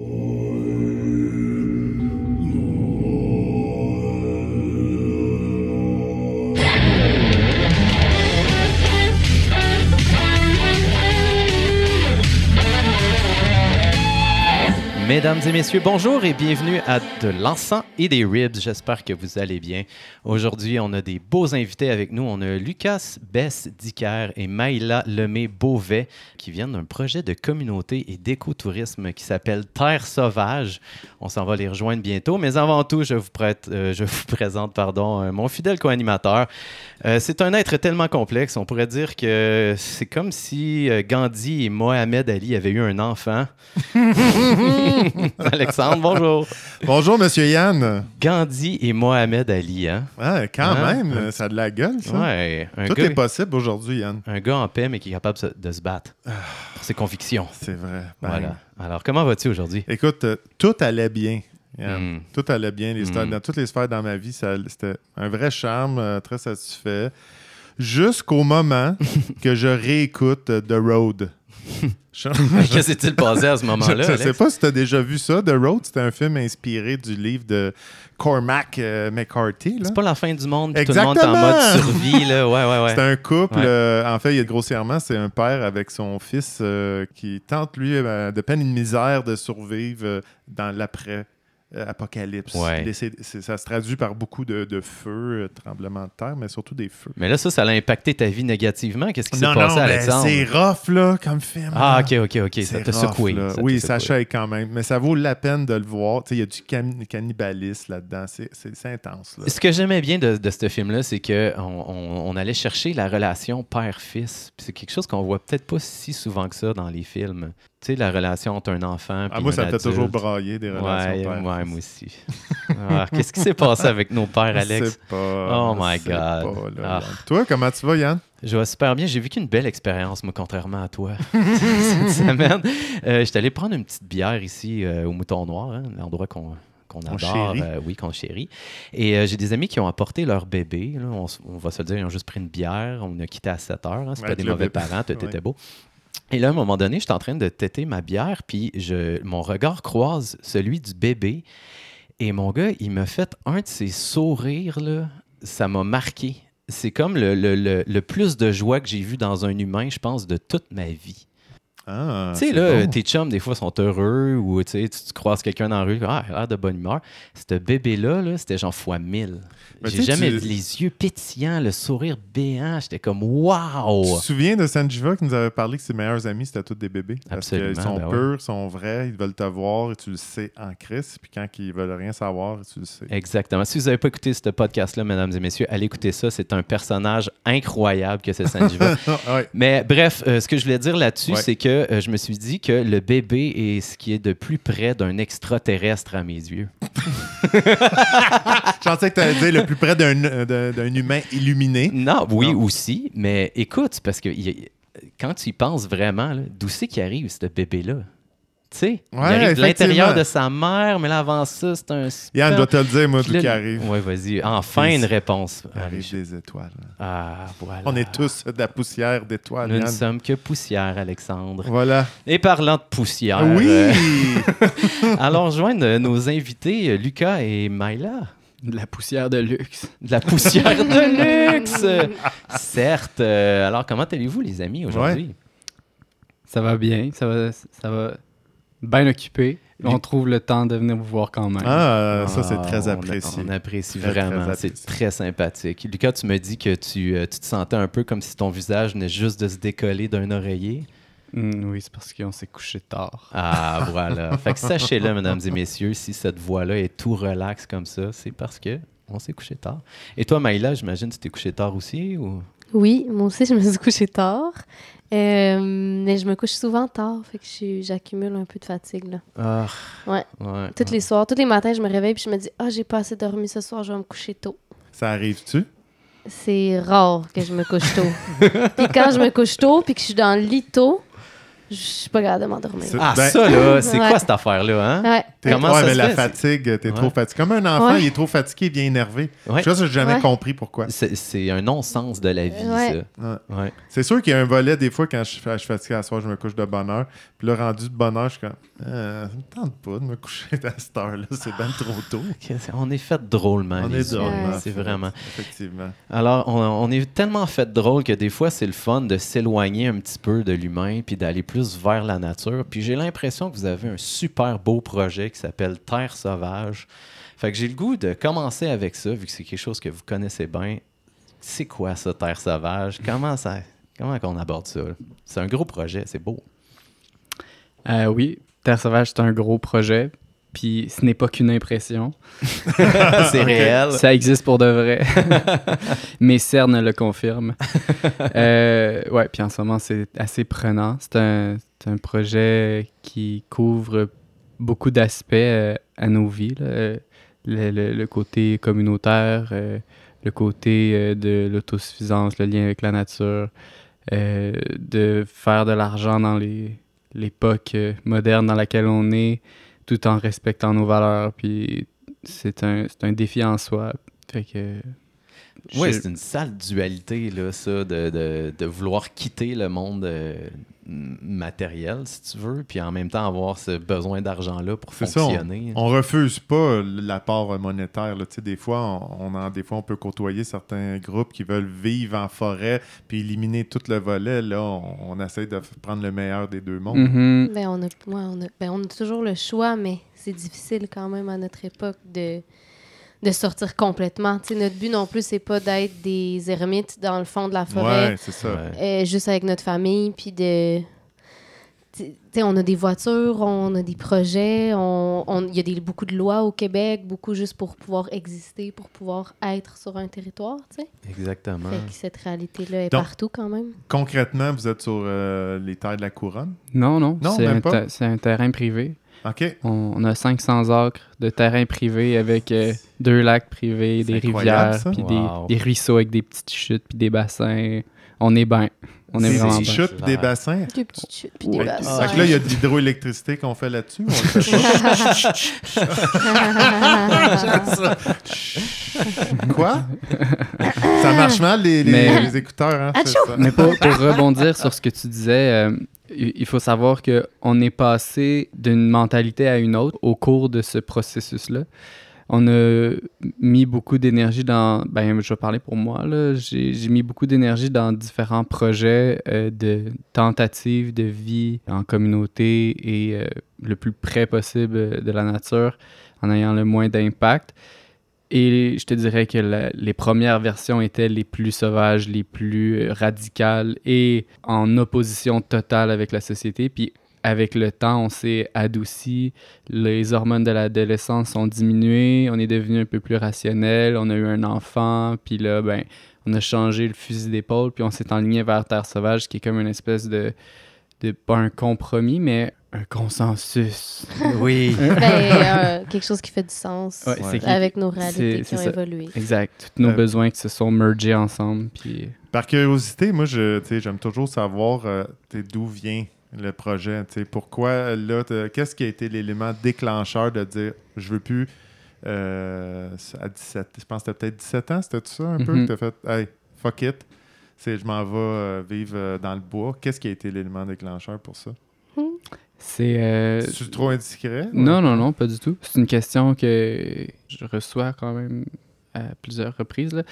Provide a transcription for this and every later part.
Amen. Mesdames et messieurs, bonjour et bienvenue à De l'encens et des ribs. J'espère que vous allez bien. Aujourd'hui, on a des beaux invités avec nous. On a Lucas Bess Dicker et Maïla Lemay-Beauvais qui viennent d'un projet de communauté et d'écotourisme qui s'appelle Terre Sauvage. On s'en va les rejoindre bientôt. Mais avant tout, je vous, euh, présente pardon, euh, mon fidèle co-animateur. Euh, c'est un être tellement complexe. On pourrait dire que c'est comme si Gandhi et Mohamed Ali avaient eu un enfant. Alexandre, bonjour. Bonjour, Monsieur Yann. Gandhi et Mohamed Ali, hein? Ah, quand Hein? même, ça a de la gueule, ça. Ouais, un Tout gars, est possible aujourd'hui, Yann. un gars en paix, mais qui est capable de se battre pour ses convictions. C'est vrai. Ben, Voilà. Alors, comment vas-tu aujourd'hui? Écoute, euh, tout allait bien. Yann. Mm. Tout allait bien. Les sphères- Mm. Dans toutes les sphères dans ma vie, c'était un vrai charme, euh, très satisfait. Jusqu'au moment que je réécoute euh, The Road. Je- Que s'est-il passé à ce Je moment-là? ne sais pas si tu as déjà vu ça. The Road, c'était un film inspiré du livre de Cormac euh, McCarthy. C'est pas la fin du monde, tout le monde est en mode survie, là. Ouais, ouais, ouais. C'est un couple, euh, en fait, il y a grossièrement, c'est un père avec son fils euh, qui tente, lui, de peine et de misère de survivre dans Ouais. C'est- c'est- ça se traduit par beaucoup de, de feux, euh, tremblements de terre, mais surtout des feux. Mais là, ça, ça l'a impacté ta vie négativement. Qu'est-ce qui s'est Non, passé, non, mais Alexandre? c'est rough, là, comme film. Ah, ok, ok, ok. Ça t'a secoué. Ça oui, ça shake quand même. Mais ça vaut la peine de le voir. Tu sais, Il y a du can- cannibalisme là-dedans. C'est intense. Là. Ce que j'aimais bien de, de ce film-là, c'est qu'on on, on allait chercher la relation père-fils. C'est quelque chose qu'on voit peut-être pas si souvent que ça dans les films. Tu sais, la relation entre un enfant Ah, moi, un ça me fait toujours brailler des relations Ouais, père. Ouais, moi aussi. Ah, Qu'est-ce qui s'est passé avec nos pères, Je Alex? sais pas. Oh je my God. pas, là, Ah. Toi, comment tu vas, Yann? Je vais super bien. J'ai vécu une belle expérience, moi, contrairement à toi, cette semaine. Euh, J'étais allé prendre une petite bière ici euh, au Mouton Noir, hein, l'endroit qu'on qu'on adore, euh, oui, qu'on chérit. Et euh, j'ai des amis qui ont apporté leur bébé. là. on, va se le dire, ils ont juste pris une bière. On a quitté à 7 heures. Hein, c'est pas Avec des mauvais bébé. parents, tout Ouais. était beau. Et là, à un moment donné, j'étais en train de têter ma bière, puis je, mon regard croise celui du bébé. Et mon gars, il m'a fait un de ses sourires, là. Ça m'a marqué. C'est comme le, le- le- le plus de joie que j'ai vu dans un humain, je pense, de toute ma vie. Ah, tu sais, là, bon. tes chums, des fois, sont heureux ou tu, croises quelqu'un dans la rue, ah, il a l'air de bonne humeur. Ce bébé-là, là, c'était genre fois mille. J'ai jamais tu- vu les yeux pétillants, le sourire béant. J'étais comme, waouh! Tu te souviens de Sanjiva qui nous avait parlé que ses meilleurs amis, c'était tous des bébés? Parce Absolument, qu'ils sont ben ouais. purs, ils sont vrais, ils veulent te voir et tu le sais en crise. Puis quand ils veulent rien savoir, tu le sais. Exactement. Si vous n'avez pas écouté ce podcast-là, mesdames et messieurs, allez écouter ça. C'est un personnage incroyable que c'est Sanjiva. Ouais. Mais bref, euh, ce que je voulais dire là-dessus, Ouais. c'est que euh, je me suis dit que le bébé est ce qui est de plus près d'un extraterrestre à mes yeux. Je pensais que tu allais dire le plus près d'un euh, humain illuminé. Non, oui Non. aussi, mais écoute, parce que y quand tu y penses vraiment, d'où c'est qu'il arrive, ce bébé-là? Tu sais, il arrive de l'intérieur de sa mère, mais là, avant ça, c'est un... Yann, je dois te le dire, moi, là, qui arrive. Ouais, vas-y. Enfin, une réponse. Ah, arrive je- des étoiles. Ah, voilà. On est tous de la poussière d'étoiles, Nous ne sommes que poussière, Alexandre. Voilà. Et parlant de poussière, oui! euh, allons joindre nos invités, Lucas et Myla. De la poussière de luxe. De la poussière de luxe! Certes. euh, alors, comment allez-vous, les amis, aujourd'hui? Ça va bien, ça va, ça va bien occupé. On trouve le temps de venir vous voir quand même. ah, ça, c'est Ah, très apprécié. On, apprécie Très, très vraiment. C'est très sympathique. Lucas, tu me dis que tu, euh, tu te sentais un peu comme si ton visage venait juste de se décoller d'un oreiller. Hmm, oui, c'est parce qu'on s'est couché tard. Ah, voilà. fait que sachez-le, mesdames et messieurs, si cette voix-là est tout relax comme ça, c'est parce que on s'est couché tard. Et toi, Maïla, j'imagine que tu t'es couché tard aussi ou... Oui, moi aussi, je me suis couchée tard. Euh, mais je me couche souvent tard, fait que j'accumule un peu de fatigue. Là. Ah, Ouais. ouais. Tous les soirs, tous les matins, je me réveille puis je me dis Ah, j'ai pas assez dormi ce soir, je vais me coucher tôt. Ça arrive-tu? C'est rare que je me couche tôt. puis quand je me couche tôt puis que je suis dans le lit tôt, Je suis pas capable de m'endormir. Ah, Ben- ça, là, c'est Ouais. quoi cette affaire-là, hein? Ouais. Comment ouais, ça mais se la fait? fatigue, t'es Ouais. trop fatigué. Comme un enfant, Ouais. il est trop fatigué, il vient énervé. Ouais. Je sais, j'ai jamais Ouais. compris pourquoi. C'est un non-sens de la vie, ça. Ouais. C'est sûr qu'il y a un volet, des fois, quand je, je suis fatigué à soir, je me couche de bonne heure. Puis là, rendu de bonne heure, je suis comme, euh, ça me tente pas de me coucher à cette heure-là, c'est bien trop tôt. On est fait drôlement. On les est humains. drôlement C'est vraiment. Effectivement. Alors, on, on est tellement fait drôle que des fois, c'est le fun de s'éloigner un petit peu de l'humain puis d'aller plus vers la nature. Puis j'ai l'impression que vous avez un super beau projet qui s'appelle Terre sauvage. Fait que j'ai le goût de commencer avec ça, vu que c'est quelque chose que vous connaissez bien. C'est quoi ça, Terre sauvage? Comment ça... Comment qu'on aborde ça? C'est un gros projet, c'est beau. Euh, oui, Terre sauvage, c'est un gros projet. Puis ce n'est pas qu'une impression. c'est réel. Ça existe pour de vrai. Mes cernes le confirment. euh, ouais, puis en ce moment, c'est assez prenant. C'est un, projet qui couvre beaucoup d'aspects euh, à nos vies. là. Euh, Le, le- le côté communautaire, euh, le côté euh, de l'autosuffisance, le lien avec la nature, euh, de faire de l'argent dans l'époque moderne dans laquelle on est, tout en respectant nos valeurs. Puis c'est un, un défi en soi. Fait que. Oui, je- c'est une sale dualité, là, ça, de, de- de vouloir quitter le monde euh, matériel, si tu veux, puis en même temps avoir ce besoin d'argent-là pour ça, on- fonctionner. On refuse pas l'apport monétaire. Là. Tu sais, Des fois, on, on en, des fois, on peut côtoyer certains groupes qui veulent vivre en forêt puis éliminer tout le volet. Là, on, on essaie de prendre le meilleur des deux mondes. Mhm. Ben, on a, ouais, on, a, ben, on a toujours le choix, mais c'est difficile quand même à notre époque de, de sortir complètement. Tu sais, notre but non plus, c'est pas d'être des ermites dans le fond de la forêt, Ouais, c'est ça. Euh, juste avec notre famille, puis de... Tu sais, on a des voitures, on a des projets, on- on- il y a des, beaucoup de lois au Québec, beaucoup juste pour pouvoir exister, pour pouvoir être sur un territoire, tu sais. Exactement. Fait que cette réalité-là est Donc- partout quand même. Concrètement, vous êtes sur euh, les terres de la couronne? Non, non, Non, c'est même un, pas? ter- c'est un terrain privé. OK. On, on a 500 acres de terrain privé avec euh, deux lacs privés, des rivières, puis Wow. des, des ruisseaux avec des petites chutes, puis des bassins. On est bien. On est Des vraiment des chutes puis des bassins? Des petites chutes, puis des Ouais. bassins. Fait que là, il y a de l'hydroélectricité qu'on fait là-dessus. ou on le fait pas? Quoi? ça marche mal, les, les- Mais- les écouteurs. Hein, ça. Mais pour, pour rebondir sur ce que tu disais, euh, il faut savoir qu'on est passé d'une mentalité à une autre au cours de ce processus-là. On a mis beaucoup d'énergie dans. Ben, je vais parler pour moi. là. J'ai mis beaucoup d'énergie dans différents projets euh, de tentatives de vie en communauté et euh, le plus près possible de la nature en ayant le moins d'impact. Et je te dirais que les premières versions étaient les plus sauvages, les plus radicales et en opposition totale avec la société. Puis avec le temps, on s'est adouci, les hormones de l'adolescence ont diminué, on est devenu un peu plus rationnel, on a eu un enfant, puis là, ben, on a changé le fusil d'épaule, puis on s'est enligné vers Terre sauvage, qui est comme une espèce de, de pas un compromis, mais un consensus. Oui. Ben, euh, quelque chose qui fait du sens Ouais, avec nos réalités qui ont ça. évolué. Exact. Tous nos Euh, besoins qui se sont mergés ensemble, puis... Par curiosité, moi, je, tu sais, j'aime toujours savoir euh, tu sais, d'où vient le projet. tu sais, Pourquoi, là, qu'est-ce qui a été l'élément déclencheur de dire je veux plus. euh, à 17, je pense que c'était peut-être 17 ans, c'était ça un peu Mhm. que tu as fait Hey, fuck it. C'est, je m'en vais vivre dans le bois. Qu'est-ce qui a été l'élément déclencheur pour ça? C'est... euh, C'est trop indiscret? Non, non, non, pas du tout. C'est une question que je reçois quand même à plusieurs reprises. là.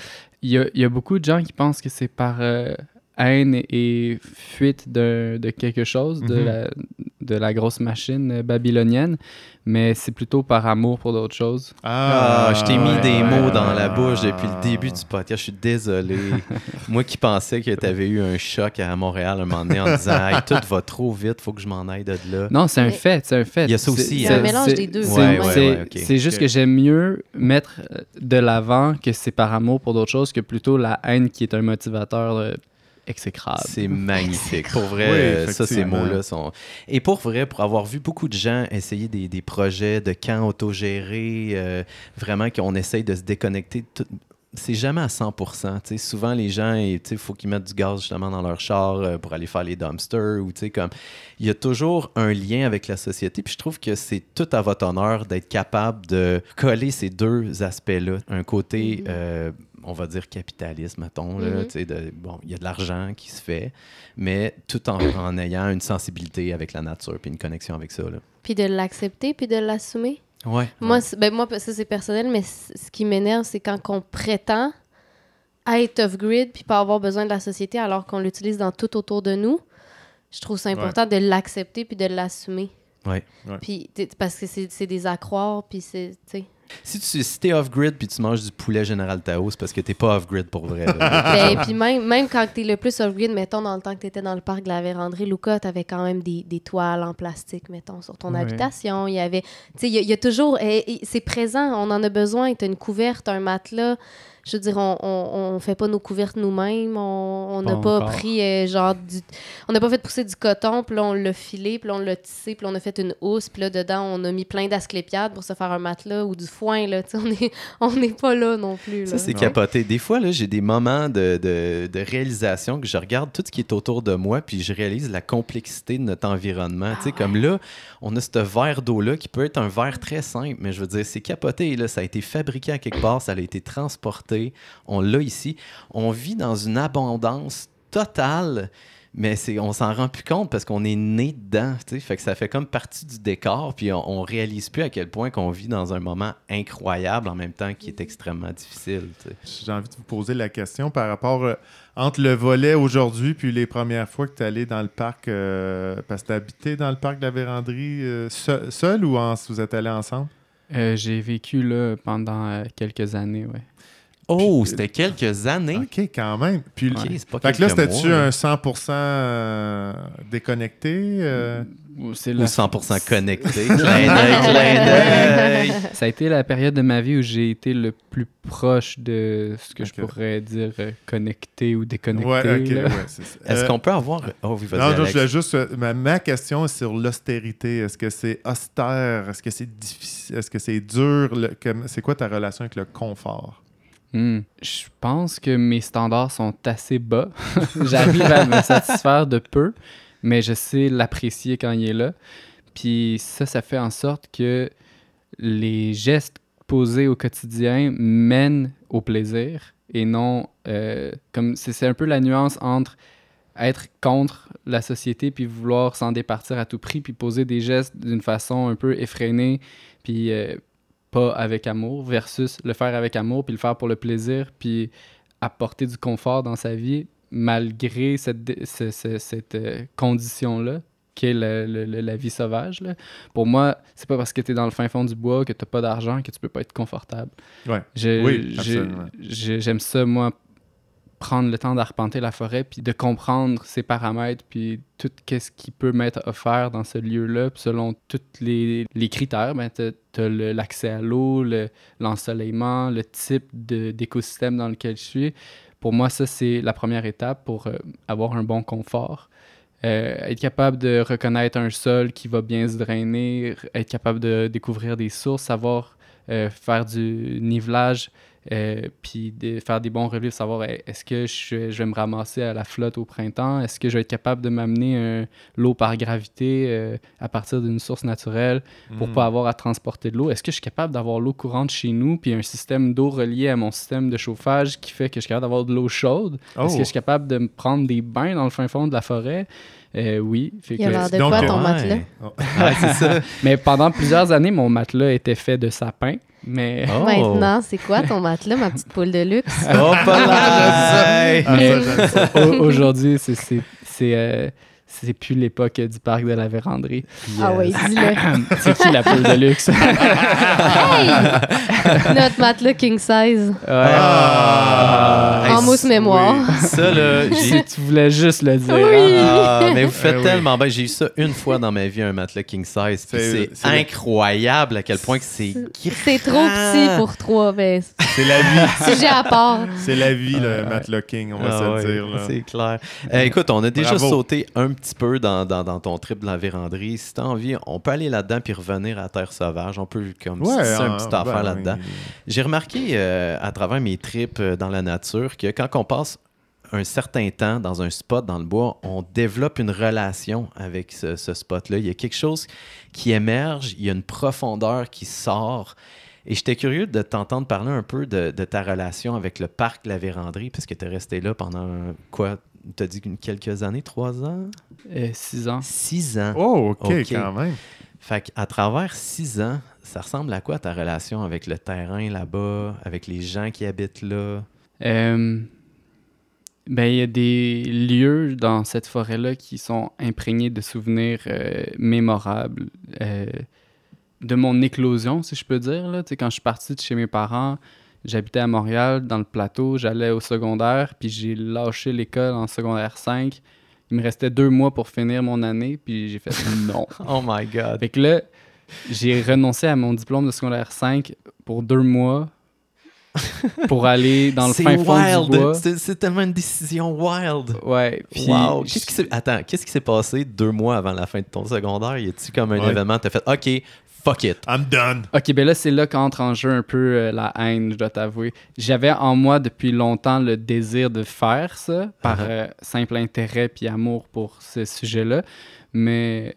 Il, y a, il y a beaucoup de gens qui pensent que c'est par euh, haine et, fuite de, de quelque chose, de, Mhm. la, de la grosse machine babylonienne, mais c'est plutôt par amour pour d'autres choses. Ah, je t'ai mis ouais, des ouais, mots ouais. dans la bouche depuis le début du podcast. Je suis désolé. Moi qui pensais que tu avais eu un choc à Montréal un moment donné en disant hey, tout va trop vite, faut que je m'en aille de là. Non, c'est un fait, c'est un fait. Il y a ça C'est- aussi, C'est un mélange des deux. C'est juste que j'aime mieux mettre de l'avant que c'est par amour pour d'autres choses que plutôt la haine qui est un motivateur exécrable. C'est magnifique. Pour vrai, Oui, euh, ça, ces mots-là sont. Et pour vrai, pour avoir vu beaucoup de gens essayer des, des projets de camps autogérés, euh, vraiment qu'on essaye de se déconnecter tout- c'est jamais à 100 tu sais. Souvent, les gens, il faut qu'ils mettent du gaz justement dans leur char euh, pour aller faire les dumpsters. Ou, tu sais, comme, il y a toujours un lien avec la société. Puis je trouve que c'est tout à votre honneur d'être capable de coller ces deux aspects-là. Un côté, Mhm. euh, on va dire capitalisme, mettons. là, Mhm. tu sais, de- bon, il y a de l'argent qui se fait, mais tout en, en ayant une sensibilité avec la nature puis une connexion avec ça. Là. Puis de l'accepter, puis de l'assumer? Ouais. Moi, c'est- ben moi, ça, c'est personnel, mais ce qui m'énerve, c'est quand on prétend être off-grid puis pas avoir besoin de la société alors qu'on l'utilise dans tout autour de nous. Je trouve ça important de l'accepter puis de l'assumer. Ouais. Puis, parce que c'est c'est des accroires, puis c'est. Si tu si t'es off-grid puis tu manges du poulet Général Tao, c'est parce que t'es pas off-grid pour vrai. Ben, puis même, même quand t'es le plus off-grid, mettons, dans le temps que t'étais dans le parc de la Vérandrie, Luca, t'avais quand même des, des toiles en plastique, mettons, sur ton Ouais. habitation. Il y avait... Tu sais, il y, a- il y a toujours... c'est présent, on en a besoin. T'as une couverte, un matelas. Je veux dire, on, on, on fait pas nos couvertes nous-mêmes. On on n'a Pas encore. pris, euh, genre, du... On n'a pas fait pousser du coton, puis là, on l'a filé, puis là, on l'a tissé, puis là, on a fait une housse, puis là, dedans, on a mis plein d'asclépiades pour se faire un matelas ou du foin, là. Tu sais, on est- on n'est pas là non plus, Ça, là. c'est Non. capoté. Des fois, là, j'ai des moments de, de- de réalisation que je regarde tout ce qui est autour de moi, puis je réalise la complexité de notre environnement. Ah tu sais, Comme là, on a ce verre d'eau-là qui peut être un verre très simple, mais je veux dire, c'est capoté. Là. Ça a été fabriqué à quelque part, ça a été transporté. On l'a ici. On vit dans une abondance totale. Mais c'est, on s'en rend plus compte parce qu'on est né dedans. Fait que ça fait comme partie du décor, puis on, on réalise plus à quel point qu'on vit dans un moment incroyable en même temps qui est extrêmement difficile. J'ai envie de vous poser la question par rapport euh, entre le volet aujourd'hui puis les premières fois que tu es allé dans le parc, euh, parce que tu habité dans le parc de la Vérandrie euh, seul, seul ou en- vous êtes allés ensemble? Euh, J'ai vécu là pendant euh, quelques années, ouais. Oh, Puis- c'était quelques années. OK, quand même. Puis, Ok, c'est pas Fait que là, c'était-tu un 100% euh, déconnecté? euh? Ou C'est Ou la- 100% connecté? clin d'œil, clin d'œil. Ça a été la période de ma vie où j'ai été le plus proche de ce que je pourrais dire euh, connecté ou déconnecté. Ouais, ok, là. ouais, c'est ça. Est-ce Euh, qu'on peut avoir. Oh oui, vas-y. Non, je voulais juste. euh, Ma, ma question est sur l'austérité. Est-ce que c'est austère? Est-ce que c'est difficile? Est-ce que c'est dur? Le- C'est quoi ta relation avec le confort? Je pense que mes standards sont assez bas. J'arrive à me satisfaire de peu, mais je sais l'apprécier quand il est là. Puis ça, ça fait en sorte que les gestes posés au quotidien mènent au plaisir et non euh, comme c'est c'est un peu la nuance entre être contre la société puis vouloir s'en départir à tout prix puis poser des gestes d'une façon un peu effrénée puis euh, pas avec amour versus le faire avec amour puis le faire pour le plaisir puis apporter du confort dans sa vie malgré cette, cette euh, condition-là qu'est la vie sauvage. là. Pour moi, c'est pas parce que tu es dans le fin fond du bois que tu pas d'argent que tu peux pas être confortable. Ouais. Je- Oui, J'aime ça, moi, prendre le temps d'arpenter la forêt, puis de comprendre ses paramètres, puis tout ce qui peut m'être offert dans ce lieu-là, selon tous les, critères, ben, tu as l'accès à l'eau, le- l'ensoleillement, le type de- d'écosystème dans lequel je suis. Pour moi, ça, c'est la première étape pour euh, avoir un bon confort. Euh, être capable de reconnaître un sol qui va bien se drainer, être capable de découvrir des sources, savoir euh, faire du nivelage, euh, puis de faire des bons relevés, savoir est-ce que je, je vais me ramasser à la flotte au printemps, est-ce que je vais être capable de m'amener l'eau par gravité euh, à partir d'une source naturelle pour Mm. pas avoir à transporter de l'eau, est-ce que je suis capable d'avoir l'eau courante chez nous, puis un système d'eau relié à mon système de chauffage qui fait que je suis capable d'avoir de l'eau chaude, Oh. est-ce que je suis capable de me prendre des bains dans le fin fond de la forêt? Euh, oui. Fait Il a que- l'air de Donc, quoi, ton Ouais. matelas? Ouais, c'est ça. Mais pendant plusieurs années, mon matelas était fait de sapin. Mais Oh. Maintenant, c'est quoi ton matelas, ma petite poule de luxe? Oh, pas là! Ah, ça. au- aujourd'hui, c'est- c'est euh, plus l'époque du parc de la Vérandrie. Ah euh, oui, dis-le. c'est qui la poule de luxe? Hey! Notre matelas king size. Ah! en mousse mémoire. Ça, là, si tu voulais juste le dire. Oui. hein. Ah, mais vous faites Eh oui. tellement bien. J'ai eu ça une fois dans ma vie, un matelas king size. C'est- C'est c'est le- incroyable à quel point que c'est C'est trop petit pour trois. Ben, C'est la vie. sujet à part. C'est la vie, le Matt King, on va Ah se ouais, le dire. là. C'est clair. Euh, écoute, on a déjà Bravo. sauté un petit peu dans, dans- dans ton trip de la véranderie. Si tu as envie, on peut aller là-dedans puis revenir à Terre Sauvage. On peut comme Ouais, c'est un ah, petit ben, affaire là-dedans. oui. J'ai remarqué euh, à travers mes trips euh, dans la nature que quand on passe un certain temps dans un spot dans le bois, on développe une relation avec ce, ce spot-là. Il y a quelque chose qui émerge, il y a une profondeur qui sort. Et j'étais curieux de t'entendre parler un peu de, de ta relation avec le parc La Vérandrie, parce que tu es resté là pendant quoi Tu as dit quelques années, trois ans? Euh, six ans. Six ans. Oh, OK, Ok. quand même. Fait qu'à travers six ans, ça ressemble à quoi ta relation avec le terrain là-bas, avec les gens qui habitent là? Euh, ben, il y a des lieux dans cette forêt-là qui sont imprégnés de souvenirs euh, mémorables. euh, de mon éclosion, si je peux dire. Là. Quand je suis parti de chez mes parents, j'habitais à Montréal, dans le plateau, j'allais au secondaire, puis j'ai lâché l'école en secondaire 5. Il me restait deux mois pour finir mon année, puis j'ai fait non. Oh my God. Fait que là, j'ai renoncé à mon diplôme de secondaire 5 pour deux mois pour aller dans le fin fond du bois. wild. C'est c'est tellement une décision wild. Ouais, puis wow. j- Qu'est-ce qui s'est... Attends, qu'est-ce qui s'est passé deux mois avant la fin de ton secondaire? Y a-tu comme un Ouais. événement, t'as fait OK, fuck it. I'm done. Ok, ben là, c'est là qu'entre en jeu un peu euh, la haine, je dois t'avouer. J'avais en moi depuis longtemps le désir de faire ça, par Uh-huh. euh, simple intérêt puis amour pour ce sujet-là. Mais